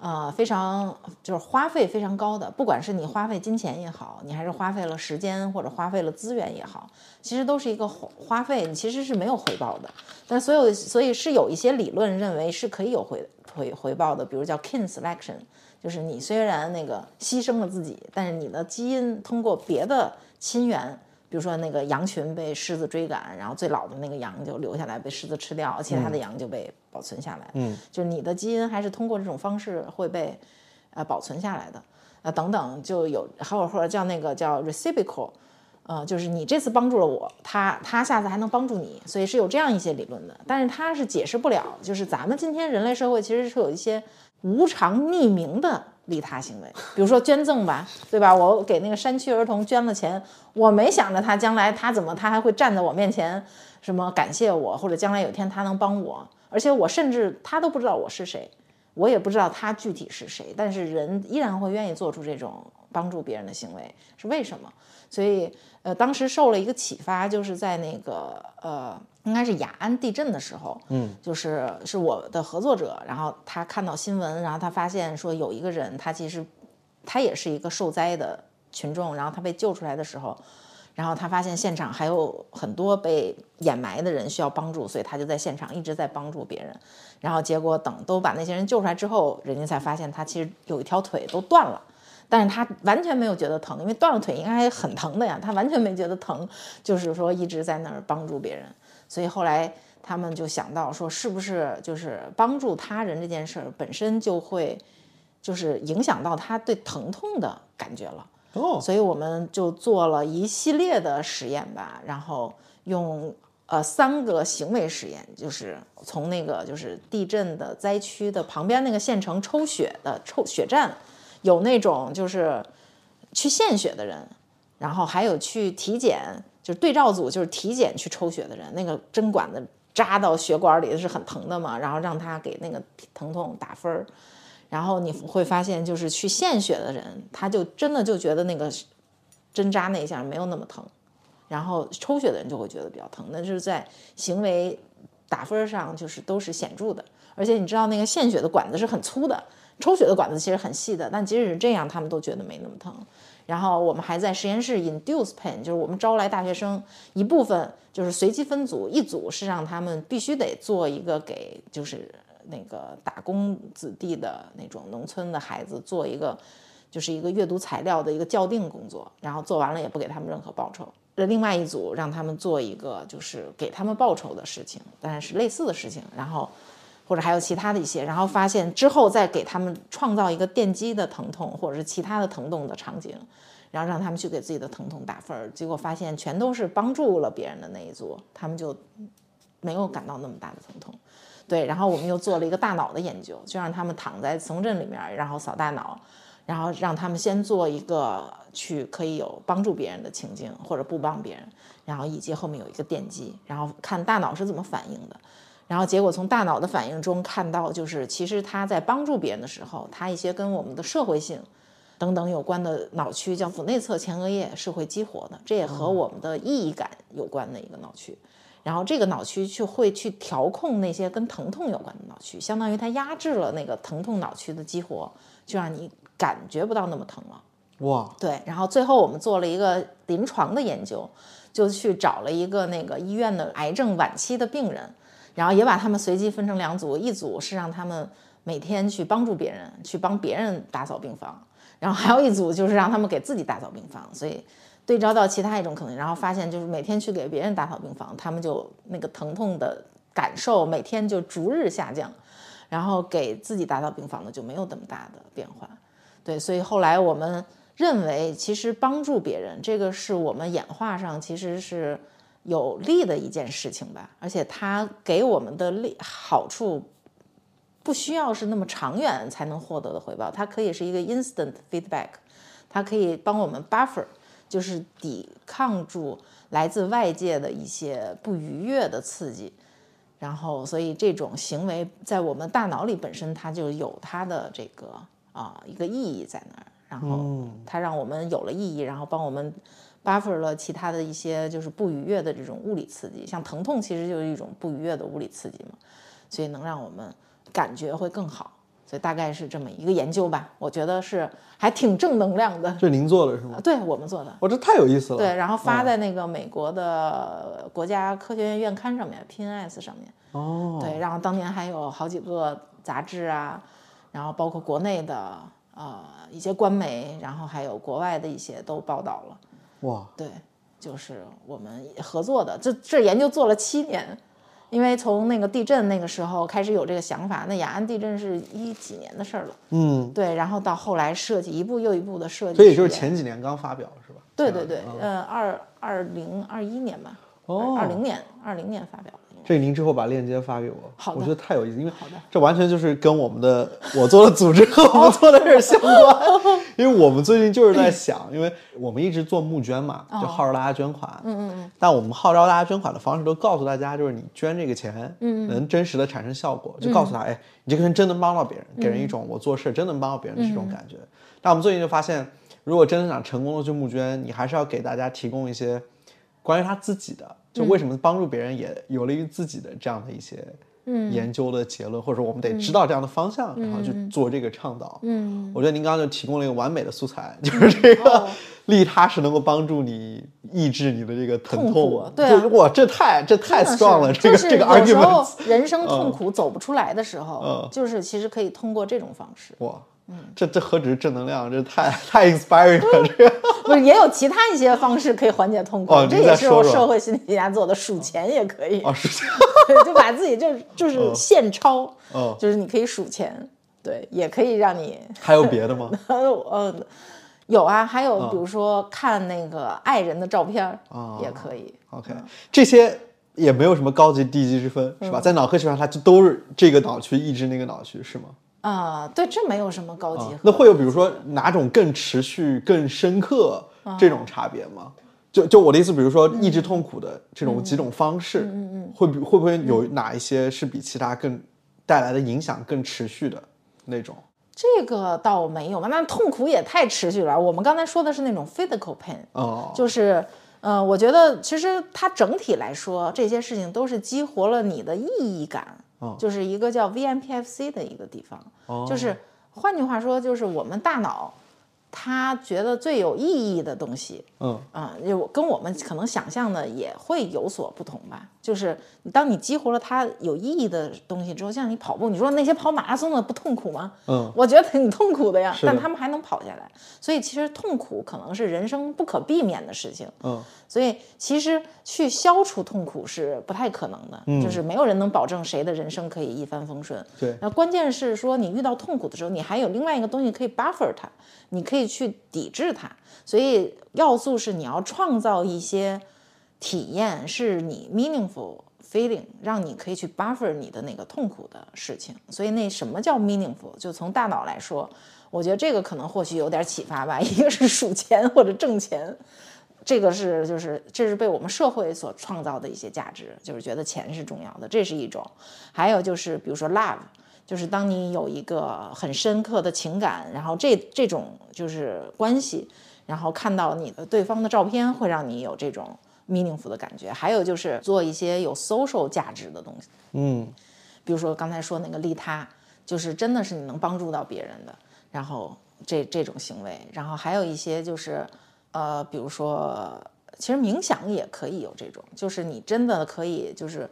[SPEAKER 1] 呃非常就是花费非常高的，不管是你花费金钱也好，你还是花费了时间或者花费了资源也好，其实都是一个花花费，你其实是没有回报的。但所有所以是有一些理论认为是可以有回回回报的，比如叫 kin selection，就是你虽然那个牺牲了自己，但是你的基因通过别的亲缘。比如说那个羊群被狮子追赶，然后最老的那个羊就留下来被狮子吃掉，其他的羊就被保存下来。
[SPEAKER 2] 嗯，
[SPEAKER 1] 就是你的基因还是通过这种方式会被呃保存下来的。呃，等等，就有还有或者叫那个叫 reciprocal，呃，就是你这次帮助了我，他他下次还能帮助你，所以是有这样一些理论的。但是它是解释不了，就是咱们今天人类社会其实是有一些无偿匿名的。利他行为，比如说捐赠吧，对吧？我给那个山区儿童捐了钱，我没想着他将来他怎么他还会站在我面前，什么感谢我，或者将来有一天他能帮我，而且我甚至他都不知道我是谁，我也不知道他具体是谁，但是人依然会愿意做出这种帮助别人的行为，是为什么？所以，呃，当时受了一个启发，就是在那个呃。应该是雅安地震的时候，
[SPEAKER 2] 嗯，
[SPEAKER 1] 就是是我的合作者，然后他看到新闻，然后他发现说有一个人，他其实他也是一个受灾的群众，然后他被救出来的时候，然后他发现现场还有很多被掩埋的人需要帮助，所以他就在现场一直在帮助别人，然后结果等都把那些人救出来之后，人家才发现他其实有一条腿都断了，但是他完全没有觉得疼，因为断了腿应该很疼的呀，他完全没觉得疼，就是说一直在那儿帮助别人。所以后来他们就想到说，是不是就是帮助他人这件事儿本身就会，就是影响到他对疼痛的感觉了。
[SPEAKER 2] 哦，
[SPEAKER 1] 所以我们就做了一系列的实验吧，然后用呃三个行为实验，就是从那个就是地震的灾区的旁边那个县城抽血的抽血站，有那种就是去献血的人，然后还有去体检。就是对照组，就是体检去抽血的人，那个针管子扎到血管里是很疼的嘛，然后让他给那个疼痛打分儿，然后你会发现，就是去献血的人，他就真的就觉得那个针扎那一下没有那么疼，然后抽血的人就会觉得比较疼，那是在行为打分上就是都是显著的，而且你知道那个献血的管子是很粗的，抽血的管子其实很细的，但即使是这样，他们都觉得没那么疼。然后我们还在实验室 induce pain，就是我们招来大学生一部分，就是随机分组，一组是让他们必须得做一个给就是那个打工子弟的那种农村的孩子做一个，就是一个阅读材料的一个校订工作，然后做完了也不给他们任何报酬。那另外一组让他们做一个就是给他们报酬的事情，但是类似的事情，然后。或者还有其他的一些，然后发现之后再给他们创造一个电击的疼痛，或者是其他的疼痛的场景，然后让他们去给自己的疼痛打分，结果发现全都是帮助了别人的那一组，他们就没有感到那么大的疼痛。对，然后我们又做了一个大脑的研究，就让他们躺在松镇里面，然后扫大脑，然后让他们先做一个去可以有帮助别人的情境，或者不帮别人，然后以及后面有一个电击，然后看大脑是怎么反应的。然后结果从大脑的反应中看到，就是其实他在帮助别人的时候，他一些跟我们的社会性等等有关的脑区，叫腹内侧前额叶是会激活的，这也和我们的意义感有关的一个脑区。然后这个脑区去会去调控那些跟疼痛有关的脑区，相当于它压制了那个疼痛脑区的激活，就让你感觉不到那么疼了。
[SPEAKER 2] 哇，
[SPEAKER 1] 对。然后最后我们做了一个临床的研究，就去找了一个那个医院的癌症晚期的病人。然后也把他们随机分成两组，一组是让他们每天去帮助别人，去帮别人打扫病房，然后还有一组就是让他们给自己打扫病房。所以对照到其他一种可能，然后发现就是每天去给别人打扫病房，他们就那个疼痛的感受每天就逐日下降，然后给自己打扫病房的就没有那么大的变化。对，所以后来我们认为，其实帮助别人这个是我们演化上其实是。有利的一件事情吧，而且它给我们的利好处，不需要是那么长远才能获得的回报，它可以是一个 instant feedback，它可以帮我们 buffer，就是抵抗住来自外界的一些不愉悦的刺激，然后所以这种行为在我们大脑里本身它就有它的这个啊一个意义在那儿，然后它让我们有了意义，然后帮我们。Buffer 了其他的一些就是不愉悦的这种物理刺激，像疼痛其实就是一种不愉悦的物理刺激嘛，所以能让我们感觉会更好。所以大概是这么一个研究吧，我觉得是还挺正能量的。
[SPEAKER 2] 这是您做的是吗？
[SPEAKER 1] 对我们做的，
[SPEAKER 2] 我，这太有意思了。
[SPEAKER 1] 对，然后发在那个美国的国家科学院院刊上面，PNS 上面。
[SPEAKER 2] 哦，
[SPEAKER 1] 对，然后当年还有好几个杂志啊，然后包括国内的呃一些官媒，然后还有国外的一些都报道了。
[SPEAKER 2] 哇，
[SPEAKER 1] 对，就是我们合作的，这这研究做了七年。因为从那个地震那个时候开始有这个想法，那雅安地震是一几年的事儿了，
[SPEAKER 2] 嗯，
[SPEAKER 1] 对，然后到后来设计一步又一步的设计，
[SPEAKER 2] 所以也就是前几年刚发表是吧？
[SPEAKER 1] 对对对，呃，二二零二一年吧，
[SPEAKER 2] 哦，
[SPEAKER 1] 二零年二零年发表的。
[SPEAKER 2] 这您之后把链接发给我，
[SPEAKER 1] 好
[SPEAKER 2] 我觉得太有意思，因为
[SPEAKER 1] 好的，
[SPEAKER 2] 这完全就是跟我们的我做的组织和我们做的事儿相关。因为我们最近就是在想，因为我们一直做募捐嘛，就号召大家捐款，
[SPEAKER 1] 嗯嗯嗯，
[SPEAKER 2] 但我们号召大家捐款的方式都告诉大家，就是你捐这个钱，
[SPEAKER 1] 嗯
[SPEAKER 2] 能真实的产生效果，就告诉他，哎，你这个人真能帮到别人，给人一种我做事真能帮到别人的这种感觉。但我们最近就发现，如果真的想成功的去募捐，你还是要给大家提供一些关于他自己的。就为什么帮助别人也有利于自己的这样的一些研究的结论，或者说我们得知道这样的方向，然后去做这个倡导。
[SPEAKER 1] 嗯，
[SPEAKER 2] 我觉得您刚刚就提供了一个完美的素材，就是这个利他是能够帮助你抑制你的这个疼
[SPEAKER 1] 痛。对，
[SPEAKER 2] 哇，这太这太 strong 了，这个这个 argument。
[SPEAKER 1] 有时候人生痛苦走不出来的时候，就是其实可以通过这种方式。
[SPEAKER 2] 哇。这这何止是正能量，这太太 inspiring 了。这个
[SPEAKER 1] 不是也有其他一些方式可以缓解痛苦？
[SPEAKER 2] 哦，
[SPEAKER 1] 这也是我社会心理学家做的，数钱也可以。
[SPEAKER 2] 哦，数钱，
[SPEAKER 1] 就把自己就就是现钞，
[SPEAKER 2] 哦，
[SPEAKER 1] 就是你可以数钱，对，也可以让你。
[SPEAKER 2] 还有别的吗？
[SPEAKER 1] 呃，有啊，还有比如说看那个爱人的照片
[SPEAKER 2] 啊，
[SPEAKER 1] 也可以。
[SPEAKER 2] OK，这些也没有什么高级低级之分，是吧？在脑科学上，它就都是这个脑区抑制那个脑区，是吗？
[SPEAKER 1] 啊，对，这没有什么高级。
[SPEAKER 2] 那会有比如说哪种更持续、更深刻这种差别吗？就就我的意思，比如说抑制痛苦的这种几种方式，
[SPEAKER 1] 嗯嗯，
[SPEAKER 2] 会比会不会有哪一些是比其他更带来的影响更持续的那种？
[SPEAKER 1] 这个倒没有吧，那痛苦也太持续了。我们刚才说的是那种 physical pain，
[SPEAKER 2] 哦，
[SPEAKER 1] 就是呃，我觉得其实它整体来说，这些事情都是激活了你的意义感。就是一个叫 VMPFC 的一个地方，就是换句话说，就是我们大脑。他觉得最有意义的东西，
[SPEAKER 2] 嗯
[SPEAKER 1] 啊，就跟我们可能想象的也会有所不同吧。就是当你激活了它有意义的东西之后，像你跑步，你说那些跑马拉松的不痛苦吗？
[SPEAKER 2] 嗯，
[SPEAKER 1] 我觉得挺痛苦的呀，但他们还能跑下来。所以其实痛苦可能是人生不可避免的事情。
[SPEAKER 2] 嗯，
[SPEAKER 1] 所以其实去消除痛苦是不太可能的，就是没有人能保证谁的人生可以一帆风顺。
[SPEAKER 2] 对，
[SPEAKER 1] 那关键是说你遇到痛苦的时候，你还有另外一个东西可以 buffer 它。你可以去抵制它，所以要素是你要创造一些体验，是你 meaningful feeling，让你可以去 buffer 你的那个痛苦的事情。所以那什么叫 meaningful？就从大脑来说，我觉得这个可能或许有点启发吧。一个是数钱或者挣钱，这个是就是这是被我们社会所创造的一些价值，就是觉得钱是重要的，这是一种。还有就是比如说 love。就是当你有一个很深刻的情感，然后这这种就是关系，然后看到你的对方的照片，会让你有这种 meaningful 的感觉。还有就是做一些有 social 价值的东西，
[SPEAKER 2] 嗯，
[SPEAKER 1] 比如说刚才说那个利他，就是真的是你能帮助到别人的，然后这这种行为。然后还有一些就是呃，比如说其实冥想也可以有这种，就是你真的可以就是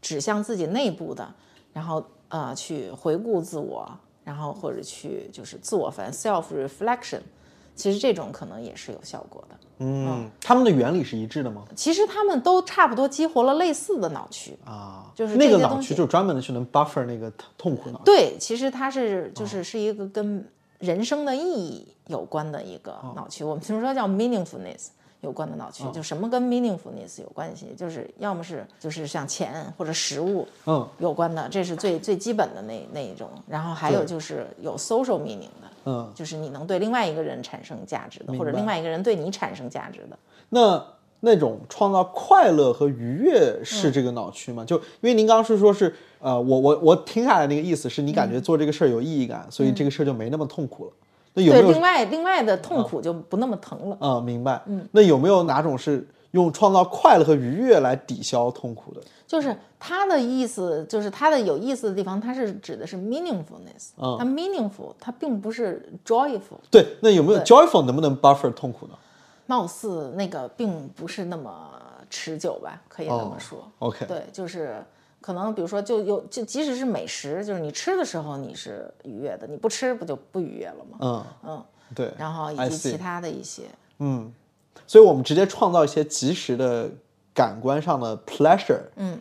[SPEAKER 1] 指向自己内部的，然后。呃，去回顾自我，然后或者去就是自我反 self reflection，其实这种可能也是有效果的。
[SPEAKER 2] 嗯，他们的原理是一致的吗？
[SPEAKER 1] 其实他们都差不多激活了类似的脑区。
[SPEAKER 2] 啊，
[SPEAKER 1] 就是
[SPEAKER 2] 那个脑区就是专门的去能 buffer 那个痛苦脑。
[SPEAKER 1] 对，其实它是就是是一个跟人生的意义有关的一个脑区，我们平时说叫 meaningfulness。有关的脑区，就什么跟 meaningfulness 有关系，就是要么是就是像钱或者食物，
[SPEAKER 2] 嗯，
[SPEAKER 1] 有关的，这是最最基本的那那一种。然后还有就是有 social meaning 的，
[SPEAKER 2] 嗯，
[SPEAKER 1] 就是你能对另外一个人产生价值的，或者另外一个人对你产生价值的。
[SPEAKER 2] 那那种创造快乐和愉悦是这个脑区吗？就因为您刚刚是说是，呃，我我我听下来那个意思是你感觉做这个事儿有意义感，所以这个事儿就没那么痛苦了。
[SPEAKER 1] 对，
[SPEAKER 2] 那有没有
[SPEAKER 1] 另外另外的痛苦就不那么疼了。
[SPEAKER 2] 啊、明白。嗯，那有没有哪种是用创造快乐和愉悦来抵消痛苦的？
[SPEAKER 1] 就是它的意思，就是它的有意思的地方，它是指的是 meaningfulness，、
[SPEAKER 2] 嗯
[SPEAKER 1] 它 meaningful，它并不是 joyful。
[SPEAKER 2] 对，那有没有 joyful 能不能 buffer 痛苦呢？
[SPEAKER 1] 貌似那个并不是那么持久吧，可以这么说。
[SPEAKER 2] OK，
[SPEAKER 1] 对，就是可能比如说就有就即使是美食，就是你吃的时候你是愉悦的，你不吃不就不愉悦了吗？
[SPEAKER 2] 嗯
[SPEAKER 1] 嗯，
[SPEAKER 2] 对，
[SPEAKER 1] 然后以及其他的一些，
[SPEAKER 2] 嗯，所以我们直接创造一些及时的感官上的 pleasure，嗯，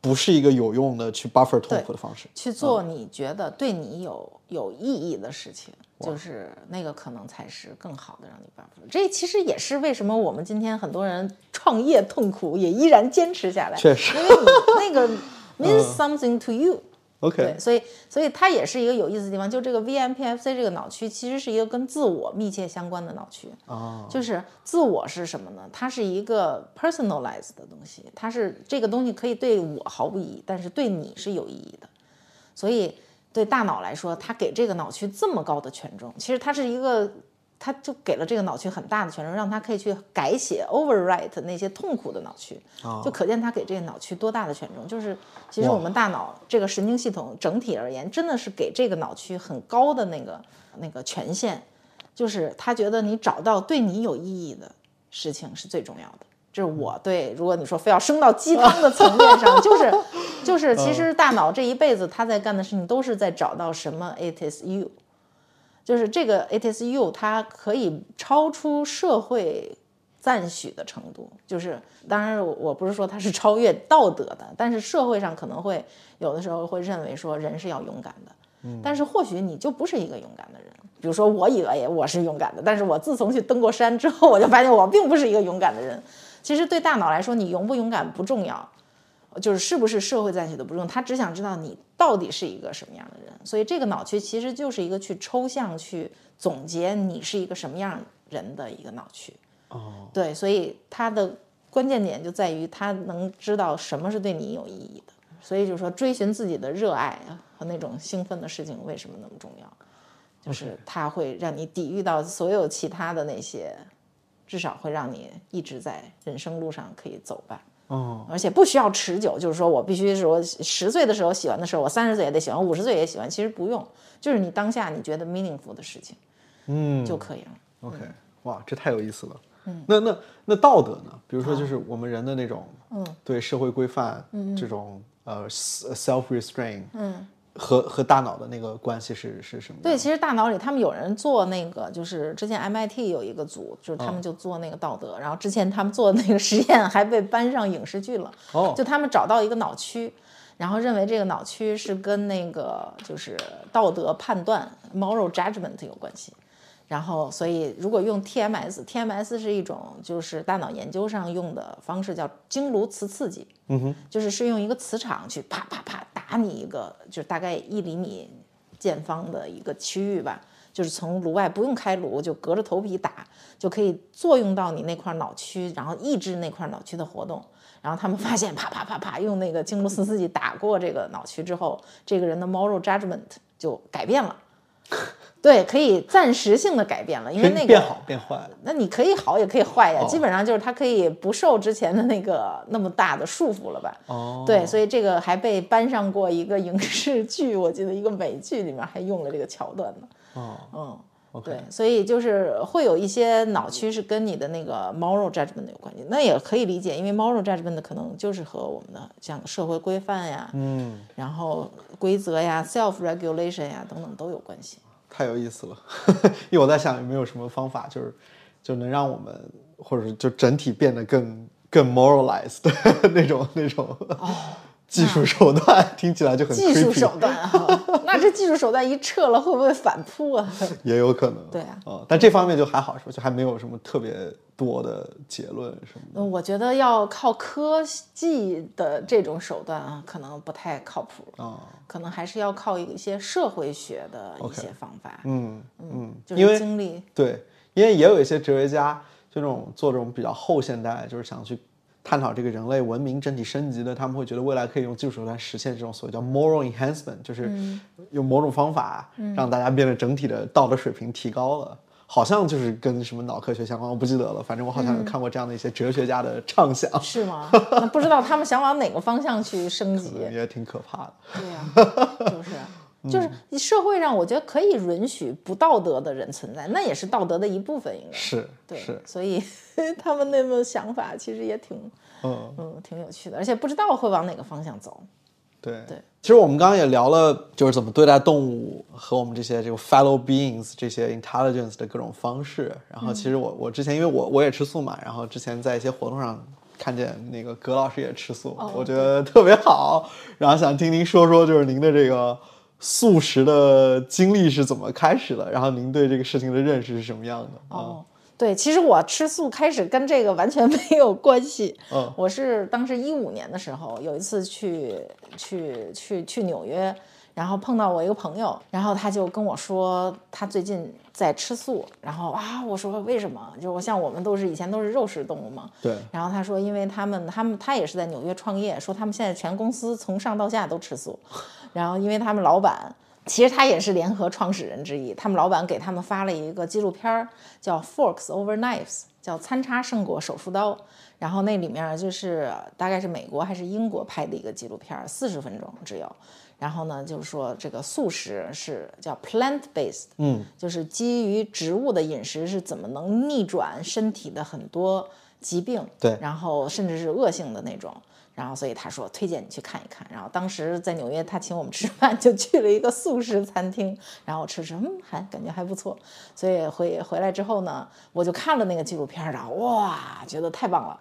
[SPEAKER 2] 不是一个有用的去 buffer 痛苦的方式。
[SPEAKER 1] 去做你觉得对你有有意义的事情，就是那个可能才是更好的让你 buffer。这其实也是为什么我们今天很多人创业痛苦也依然坚持下来，
[SPEAKER 2] 确实
[SPEAKER 1] 因为你那个 means something to you。
[SPEAKER 2] OK，
[SPEAKER 1] 对，所以所以它也是一个有意思的地方，就这个 VMPFC 这个脑区其实是一个跟自我密切相关的脑区。
[SPEAKER 2] 哦，
[SPEAKER 1] 就是自我是什么呢？它是一个 personalized 的东西，它是这个东西可以对我毫无意义，但是对你是有意义的。所以对大脑来说，它给这个脑区这么高的权重，其实它是一个，它就给了这个脑区很大的权重，让他可以去改写 overwrite 那些痛苦的脑区，就可见他给这个脑区多大的权重。就是其实我们大脑这个神经系统整体而言，真的是给这个脑区很高的那个那个权限。就是他觉得你找到对你有意义的事情是最重要的。这是我对，如果你说非要升到鸡汤的层面上，就 是就是，其实大脑这一辈子他在干的事情都是在找到什么 it is you，就是这个 it is you，它可以超出社会赞许的程度。就是当然我我不是说它是超越道德的，但是社会上可能会有的时候会认为说人是要勇敢的。但是或许你就不是一个勇敢的人。比如说，我以为我是勇敢的，但是我自从去登过山之后，我就发现我并不是一个勇敢的人。其实对大脑来说，你勇不勇敢不重要，就是是不是社会赞许的不重要，他只想知道你到底是一个什么样的人。所以这个脑区其实就是一个去抽象、去总结你是一个什么样人的一个脑区。
[SPEAKER 2] 哦，
[SPEAKER 1] 对，所以它的关键点就在于他能知道什么是对你有意义的。所以就是说，追寻自己的热爱啊和那种兴奋的事情为什么那么重要？就是它会让你抵御到所有其他的那些，至少会让你一直在人生路上可以走吧。
[SPEAKER 2] 哦，
[SPEAKER 1] 而且不需要持久，就是说我必须是我十岁的时候喜欢的事儿，我三十岁也得喜欢，五十岁也喜欢。其实不用，就是你当下你觉得 meaningful 的事情
[SPEAKER 2] 嗯
[SPEAKER 1] 就可以了。
[SPEAKER 2] OK，哇，这太有意思了。嗯，那那那道德呢？比如说，就是我们人的那种，嗯，对社会规范，嗯，这种呃 self restraint，嗯，和和大脑的那个关系是是什么？
[SPEAKER 1] 对，，其实大脑里他们有人做那个，就是之前 MIT 有一个组，就是他们就做那个道德，然后之前他们做的那个实验还被搬上影视剧了。
[SPEAKER 2] 哦
[SPEAKER 1] 就他们找到一个脑区，然后认为这个脑区是跟那个就是道德判断 moral judgment 有关系。然后，所以如果用 TMS，TMS 是一种就是大脑研究上用的方式，叫经颅磁刺激。
[SPEAKER 2] 嗯哼，
[SPEAKER 1] 就是是用一个磁场去啪啪啪打你一个，就是大概一厘米见方的一个区域吧，就是从颅外不用开颅，就隔着头皮打，就可以作用到你那块脑区，然后抑制那块脑区的活动。然后他们发现，啪啪啪啪，用那个经颅磁刺剂打过这个脑区之后，这个人的 moral judgment 就改变了。对，可以暂时性的改变了，因为那个
[SPEAKER 2] 变好变坏了。
[SPEAKER 1] 那你可以好也可以坏呀，
[SPEAKER 2] 哦
[SPEAKER 1] 基本上就是它可以不受之前的那个那么大的束缚了吧？
[SPEAKER 2] 哦，
[SPEAKER 1] 对，所以这个还被搬上过一个影视剧，我记得一个美剧里面还用了这个桥段呢。
[SPEAKER 2] 哦
[SPEAKER 1] 嗯对，所以就是会有一些脑区是跟你的那个 moral judgment 有关系，那也可以理解，因为 moral judgment 可能就是和我们的像社会规范呀，
[SPEAKER 2] 嗯，
[SPEAKER 1] 然后规则呀、self regulation 呀等等都有关系。
[SPEAKER 2] 太有意思了，因为我在想有没有什么方法，就是就能让我们或者是就整体变得更更 moralized 的 那种那种技术手段，听起来就很
[SPEAKER 1] 哦技术手段啊，那这技术手段一撤了，会不会反扑啊？
[SPEAKER 2] 也有可能。
[SPEAKER 1] 对啊
[SPEAKER 2] 嗯，但这方面就还好，是吧？就还没有什么特别多的结论什么的。
[SPEAKER 1] 嗯我觉得要靠科技的这种手段啊，可能不太靠谱，
[SPEAKER 2] 啊、
[SPEAKER 1] 可能还是要靠一些社会学的一些方法，
[SPEAKER 2] 嗯嗯，
[SPEAKER 1] 就是经历。
[SPEAKER 2] 对，因为也有一些哲学家，就这种做这种比较后现代，就是想去探讨这个人类文明整体升级的，他们会觉得未来可以用技术手段实现这种所谓叫 moral enhancement，就是用某种方法让大家变得整体的道德水平提高了。好像就是跟什么脑科学相关，我不记得了。反正我好像有看过这样的一些哲学家的畅想。
[SPEAKER 1] 是吗？那不知道他们想往哪个方向去升级，
[SPEAKER 2] 也挺可怕的。
[SPEAKER 1] 对呀，就是就是社会上，我觉得可以允许不道德的人存在，那也是道德的一部分，应该
[SPEAKER 2] 是
[SPEAKER 1] 对。
[SPEAKER 2] 是，
[SPEAKER 1] 所以 他们那么想法其实也挺嗯嗯挺有趣的，而且不知道会往哪个方向走。
[SPEAKER 2] 对
[SPEAKER 1] 对，
[SPEAKER 2] 其实我们刚刚也聊了，就是怎么对待动物和我们这些这个 fellow beings 这些 intelligence 的各种方式。然后，其实我我之前因为我我也吃素嘛，然后之前在一些活动上看见那个葛老师也吃素，我觉得特别好。然后想听您说说，就是您的这个素食的经历是怎么开始的？然后您对这个事情的认识是什么样的？
[SPEAKER 1] 哦。对，其实我吃素开始跟这个完全 没有关系。
[SPEAKER 2] 嗯，
[SPEAKER 1] 我是当时一五年的时候有一次去去去去纽约，然后碰到我一个朋友，然后他就跟我说他最近在吃素，然后啊，我说为什么？就我像我们都是以前都是肉食动物嘛。
[SPEAKER 2] 对。
[SPEAKER 1] 然后他说，因为他们他们他也是在纽约创业，说他们现在全公司从上到下都吃素，然后因为他们老板。其实他也是联合创始人之一。他们老板给他们发了一个纪录片儿，叫《Forks Over Knives》，叫餐叉胜过手术刀。然后那里面就是大概是美国还是英国拍的一个纪录片，四十分钟只有。然后呢，就是说这个素食是叫 plant based，
[SPEAKER 2] 嗯，
[SPEAKER 1] 就是基于植物的饮食是怎么能逆转身体的很多疾病，
[SPEAKER 2] 对，
[SPEAKER 1] 然后甚至是恶性的那种。然后，所以他说推荐你去看一看。然后当时在纽约，他请我们吃饭，就去了一个素食餐厅。然后吃吃，嗯，还感觉还不错。所以回回来之后呢，我就看了那个纪录片然后，哇，觉得太棒了。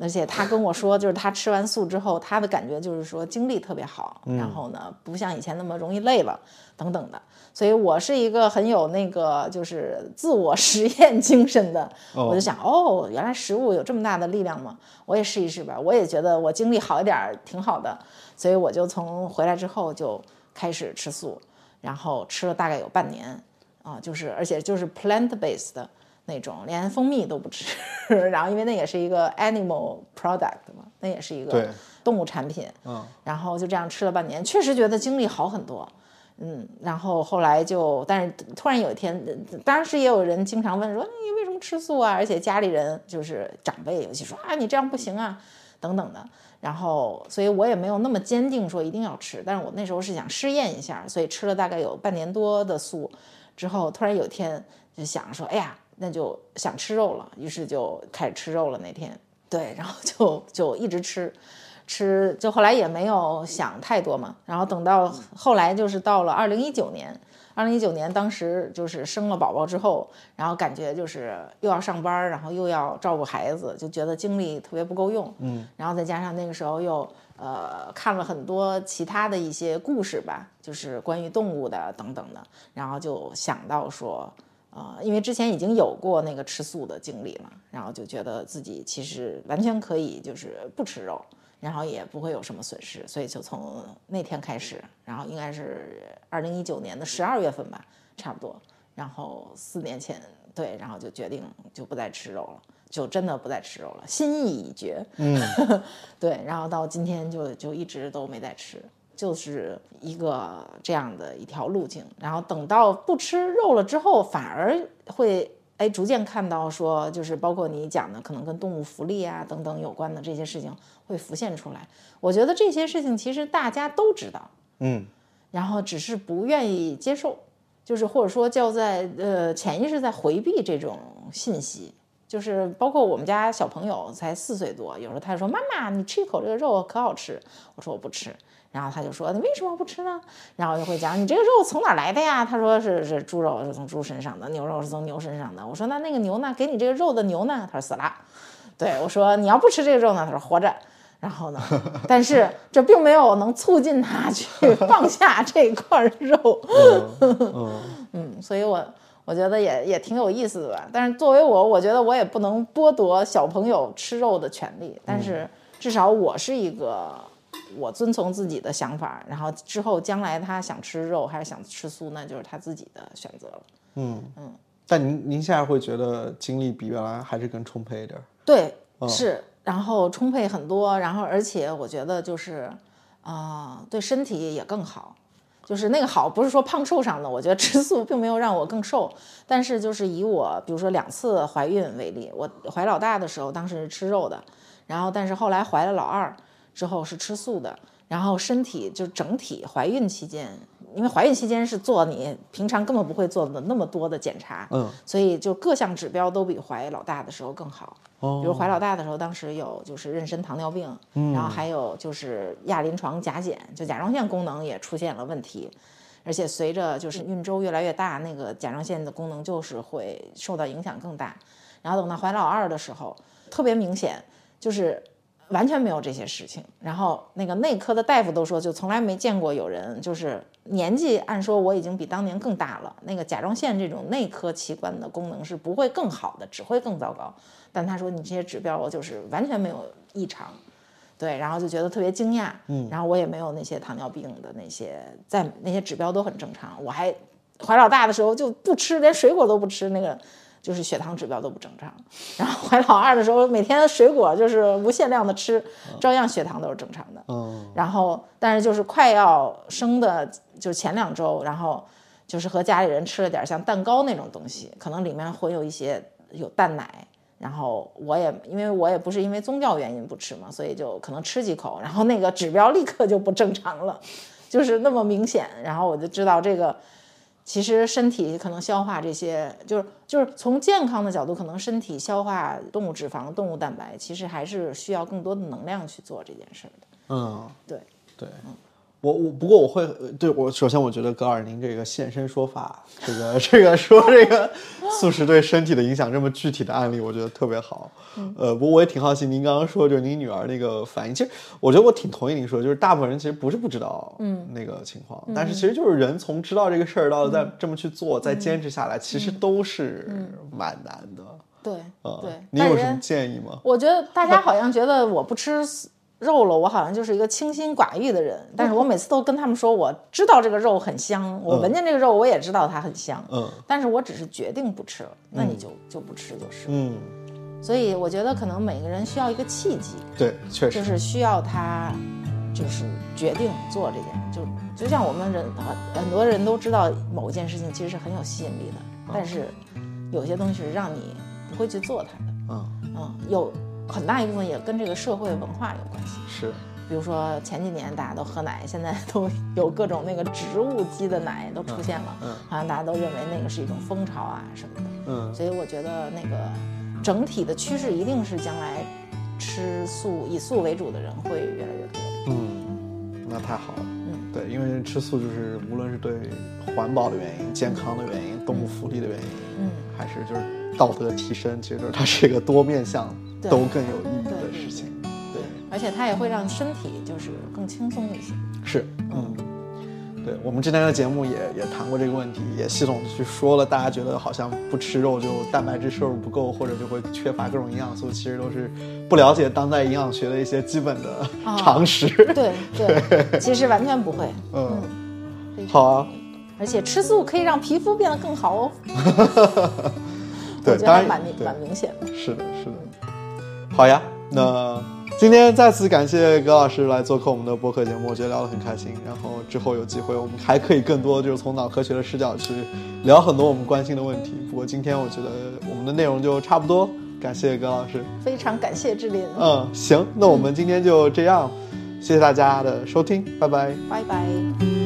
[SPEAKER 1] 而且他跟我说，就是他吃完素之后，他的感觉就是说精力特别好，然后呢，不像以前那么容易累了，等等的。所以我是一个很有那个就是自我实验精神的，我就想，哦，原来食物有这么大的力量吗？我也试一试吧。我也觉得我精力好一点挺好的，所以我就从回来之后就开始吃素，然后吃了大概有半年，啊，就是而且就是 plant based 的那种，连蜂蜜都不吃。然后因为那也是一个 animal product 嘛，那也是一个动物产品，
[SPEAKER 2] 嗯，
[SPEAKER 1] 然后就这样吃了半年，确实觉得精力好很多。嗯，然后后来就，但是突然有一天，当时也有人经常问说，你为什么吃素啊？而且家里人就是长辈，尤其说啊，你这样不行啊，等等的。然后，所以我也没有那么坚定说一定要吃，但是我那时候是想试验一下，所以吃了大概有半年多的素之后，突然有一天就想说，哎呀，那就想吃肉了，于是就开始吃肉了。那天，对，然后就就一直吃。吃就后来也没有想太多嘛，然后等到后来就是到了二零一九年，二零一九年当时就是生了宝宝之后，然后感觉就是又要上班，然后又要照顾孩子，就觉得精力特别不够用，
[SPEAKER 2] 嗯，
[SPEAKER 1] 然后再加上那个时候又呃看了很多其他的一些故事吧，就是关于动物的等等的，然后就想到说，呃，因为之前已经有过那个吃素的经历了，然后就觉得自己其实完全可以就是不吃肉。然后也不会有什么损失，所以就从那天开始，然后应该是二零一九年的十二月份吧，差不多。然后四年前，对，然后就决定就不再吃肉了，就真的不再吃肉了，心意已决。
[SPEAKER 2] 嗯，
[SPEAKER 1] 对，然后到今天就就一直都没再吃，就是一个这样的一条路径。然后等到不吃肉了之后，反而会。哎，逐渐看到说，就是包括你讲的，可能跟动物福利啊等等有关的这些事情会浮现出来。我觉得这些事情其实大家都知道，
[SPEAKER 2] 嗯，
[SPEAKER 1] 然后只是不愿意接受，就是或者说叫在呃潜意识在回避这种信息。就是包括我们家小朋友才四岁多，有时候他说：“妈妈，你吃一口这个肉可好吃。”我说：“我不吃。”然后他就说：“你为什么不吃呢？”然后就会讲：“你这个肉从哪来的呀？”他说：“是是猪肉是从猪身上的，牛肉是从牛身上的。”我说：“那那个牛呢？给你这个肉的牛呢？”他说：“死了。”对我说：“你要不吃这个肉呢？”他说：“活着。”然后呢？但是这并没有能促进他去 放下这块肉。嗯，所以我我觉得也也挺有意思的吧。但是作为我，我觉得我也不能剥夺小朋友吃肉的权利。但是至少我是一个。我遵从自己的想法，然后之后将来他想吃肉还是想吃素，那就是他自己的选择了。
[SPEAKER 2] 嗯嗯。但您您现在会觉得精力比原来还是更充沛一点？
[SPEAKER 1] 对，是然后充沛很多，然后而且我觉得就是啊、对身体也更好。就是那个好，不是说胖瘦上的，我觉得吃素并没有让我更瘦，但是就是以我比如说两次怀孕为例，我怀老大的时候当时是吃肉的，然后但是后来怀了老二之后是吃素的，然后身体就整体怀孕期间，因为怀孕期间是做你平常根本不会做的那么多的检查，
[SPEAKER 2] 嗯，
[SPEAKER 1] 所以就各项指标都比怀老大的时候更好。
[SPEAKER 2] 哦
[SPEAKER 1] 比如怀老大的时候，当时有就是妊娠糖尿病，然后还有就是亚临床甲减，就甲状腺功能也出现了问题，而且随着就是孕周越来越大，那个甲状腺的功能就是会受到影响更大。然后等到怀老二的时候，特别明显，就是完全没有这些事情。然后那个内科的大夫都说，就从来没见过有人就是年纪，按说我已经比当年更大了，那个甲状腺这种内科器官的功能是不会更好的，只会更糟糕。但他说你这些指标我就是完全没有异常。对，然后就觉得特别惊讶，嗯，然后我也没有那些糖尿病的那些，在那些指标都很正常。我还怀老大的时候就不吃，连水果都不吃，那个就是血糖指标都不正常。然后怀老二的时候，每天水果就是无限量的吃，照样血糖都是正常的。
[SPEAKER 2] 嗯
[SPEAKER 1] 然后，但是就是快要生的，就是前两周，然后就是和家里人吃了点像蛋糕那种东西，可能里面混有一些有蛋奶。然后我也因为我也不是因为宗教原因不吃嘛，所以就可能吃几口，然后那个指标立刻就不正常了，就是那么明显。然后我就知道这个其实身体可能消化这些，就是就是从健康的角度，可能身体消化动物脂肪、动物蛋白，其实还是需要更多的能量去做这件事儿的。
[SPEAKER 2] 嗯，
[SPEAKER 1] 对，
[SPEAKER 2] 对，我我不过我会呃对我首先我觉得格尔宁这个现身说法，这个这个说这个素食对身体的影响这么具体的案例，我觉得特别好。呃，不过我也挺好奇，您刚刚说就是您女儿那个反应，其实我觉得我挺同意您说，就是大部分人其实不是不知道嗯那个情况，但是其实就是人从知道这个事儿到再这么去做，再坚持下来，其实都是蛮难的。
[SPEAKER 1] 对
[SPEAKER 2] 呃，
[SPEAKER 1] 对，
[SPEAKER 2] 你有什么建议吗？
[SPEAKER 1] 我觉得大家好像觉得我不吃肉了，我好像就是一个清心寡欲的人。但是我每次都跟他们说，我知道这个肉很香，我闻见这个肉，我也知道它很香。
[SPEAKER 2] 嗯
[SPEAKER 1] 但是我只是决定不吃了，那你就就不吃就是。
[SPEAKER 2] 嗯，
[SPEAKER 1] 所以我觉得可能每个人需要一个契机，
[SPEAKER 2] 对，确实
[SPEAKER 1] 就是需要他就是决定做这件事。就就像我们人很很多人都知道某一件事情其实是很有吸引力的，但是有些东西是让你不会去做它的。
[SPEAKER 2] 嗯
[SPEAKER 1] 嗯，有很大一部分也跟这个社会文化有关系。
[SPEAKER 2] 是
[SPEAKER 1] 比如说前几年大家都喝奶，现在都 有各种那个植物基的奶都出现了，
[SPEAKER 2] 嗯
[SPEAKER 1] 好像大家都认为那个是一种风潮啊什么的。
[SPEAKER 2] 嗯
[SPEAKER 1] 所以我觉得那个整体的趋势一定是将来吃素以素为主的人会越来越多。
[SPEAKER 2] 嗯，那太好了。
[SPEAKER 1] 嗯，
[SPEAKER 2] 对，因为吃素就是无论是对环保的原因、健康的原因、动物福利的原因，
[SPEAKER 1] 嗯，
[SPEAKER 2] 还是就是道德提升，其实就是它是一个多面向
[SPEAKER 1] 对
[SPEAKER 2] 都更有意义的事情。对，
[SPEAKER 1] 而且它也会让身体就是更轻松一些。
[SPEAKER 2] 是，嗯。对我们之前的节目也也谈过这个问题，也系统的去说了，大家觉得好像不吃肉就蛋白质摄入不够，或者就会缺乏各种营养素，其实都是不了解当代营养学的一些基本的
[SPEAKER 1] 哦
[SPEAKER 2] 常识。
[SPEAKER 1] 对对，其实完全不会。
[SPEAKER 2] 嗯，好啊，
[SPEAKER 1] 而且吃素可以让皮肤变得更好哦。
[SPEAKER 2] 对，
[SPEAKER 1] 我觉
[SPEAKER 2] 当然
[SPEAKER 1] 得还蛮明蛮明显的。
[SPEAKER 2] 是的，是的。好呀，那今天再次感谢葛老师来做客我们的播客节目，我觉得聊得很开心。然后之后有机会，我们还可以更多就是从脑科学的视角去聊很多我们关心的问题。不过今天我觉得我们的内容就差不多，感谢葛老师。
[SPEAKER 1] 非常感谢志林，
[SPEAKER 2] 嗯，行，那我们今天就这样，谢谢大家的收听，拜拜。
[SPEAKER 1] 拜拜。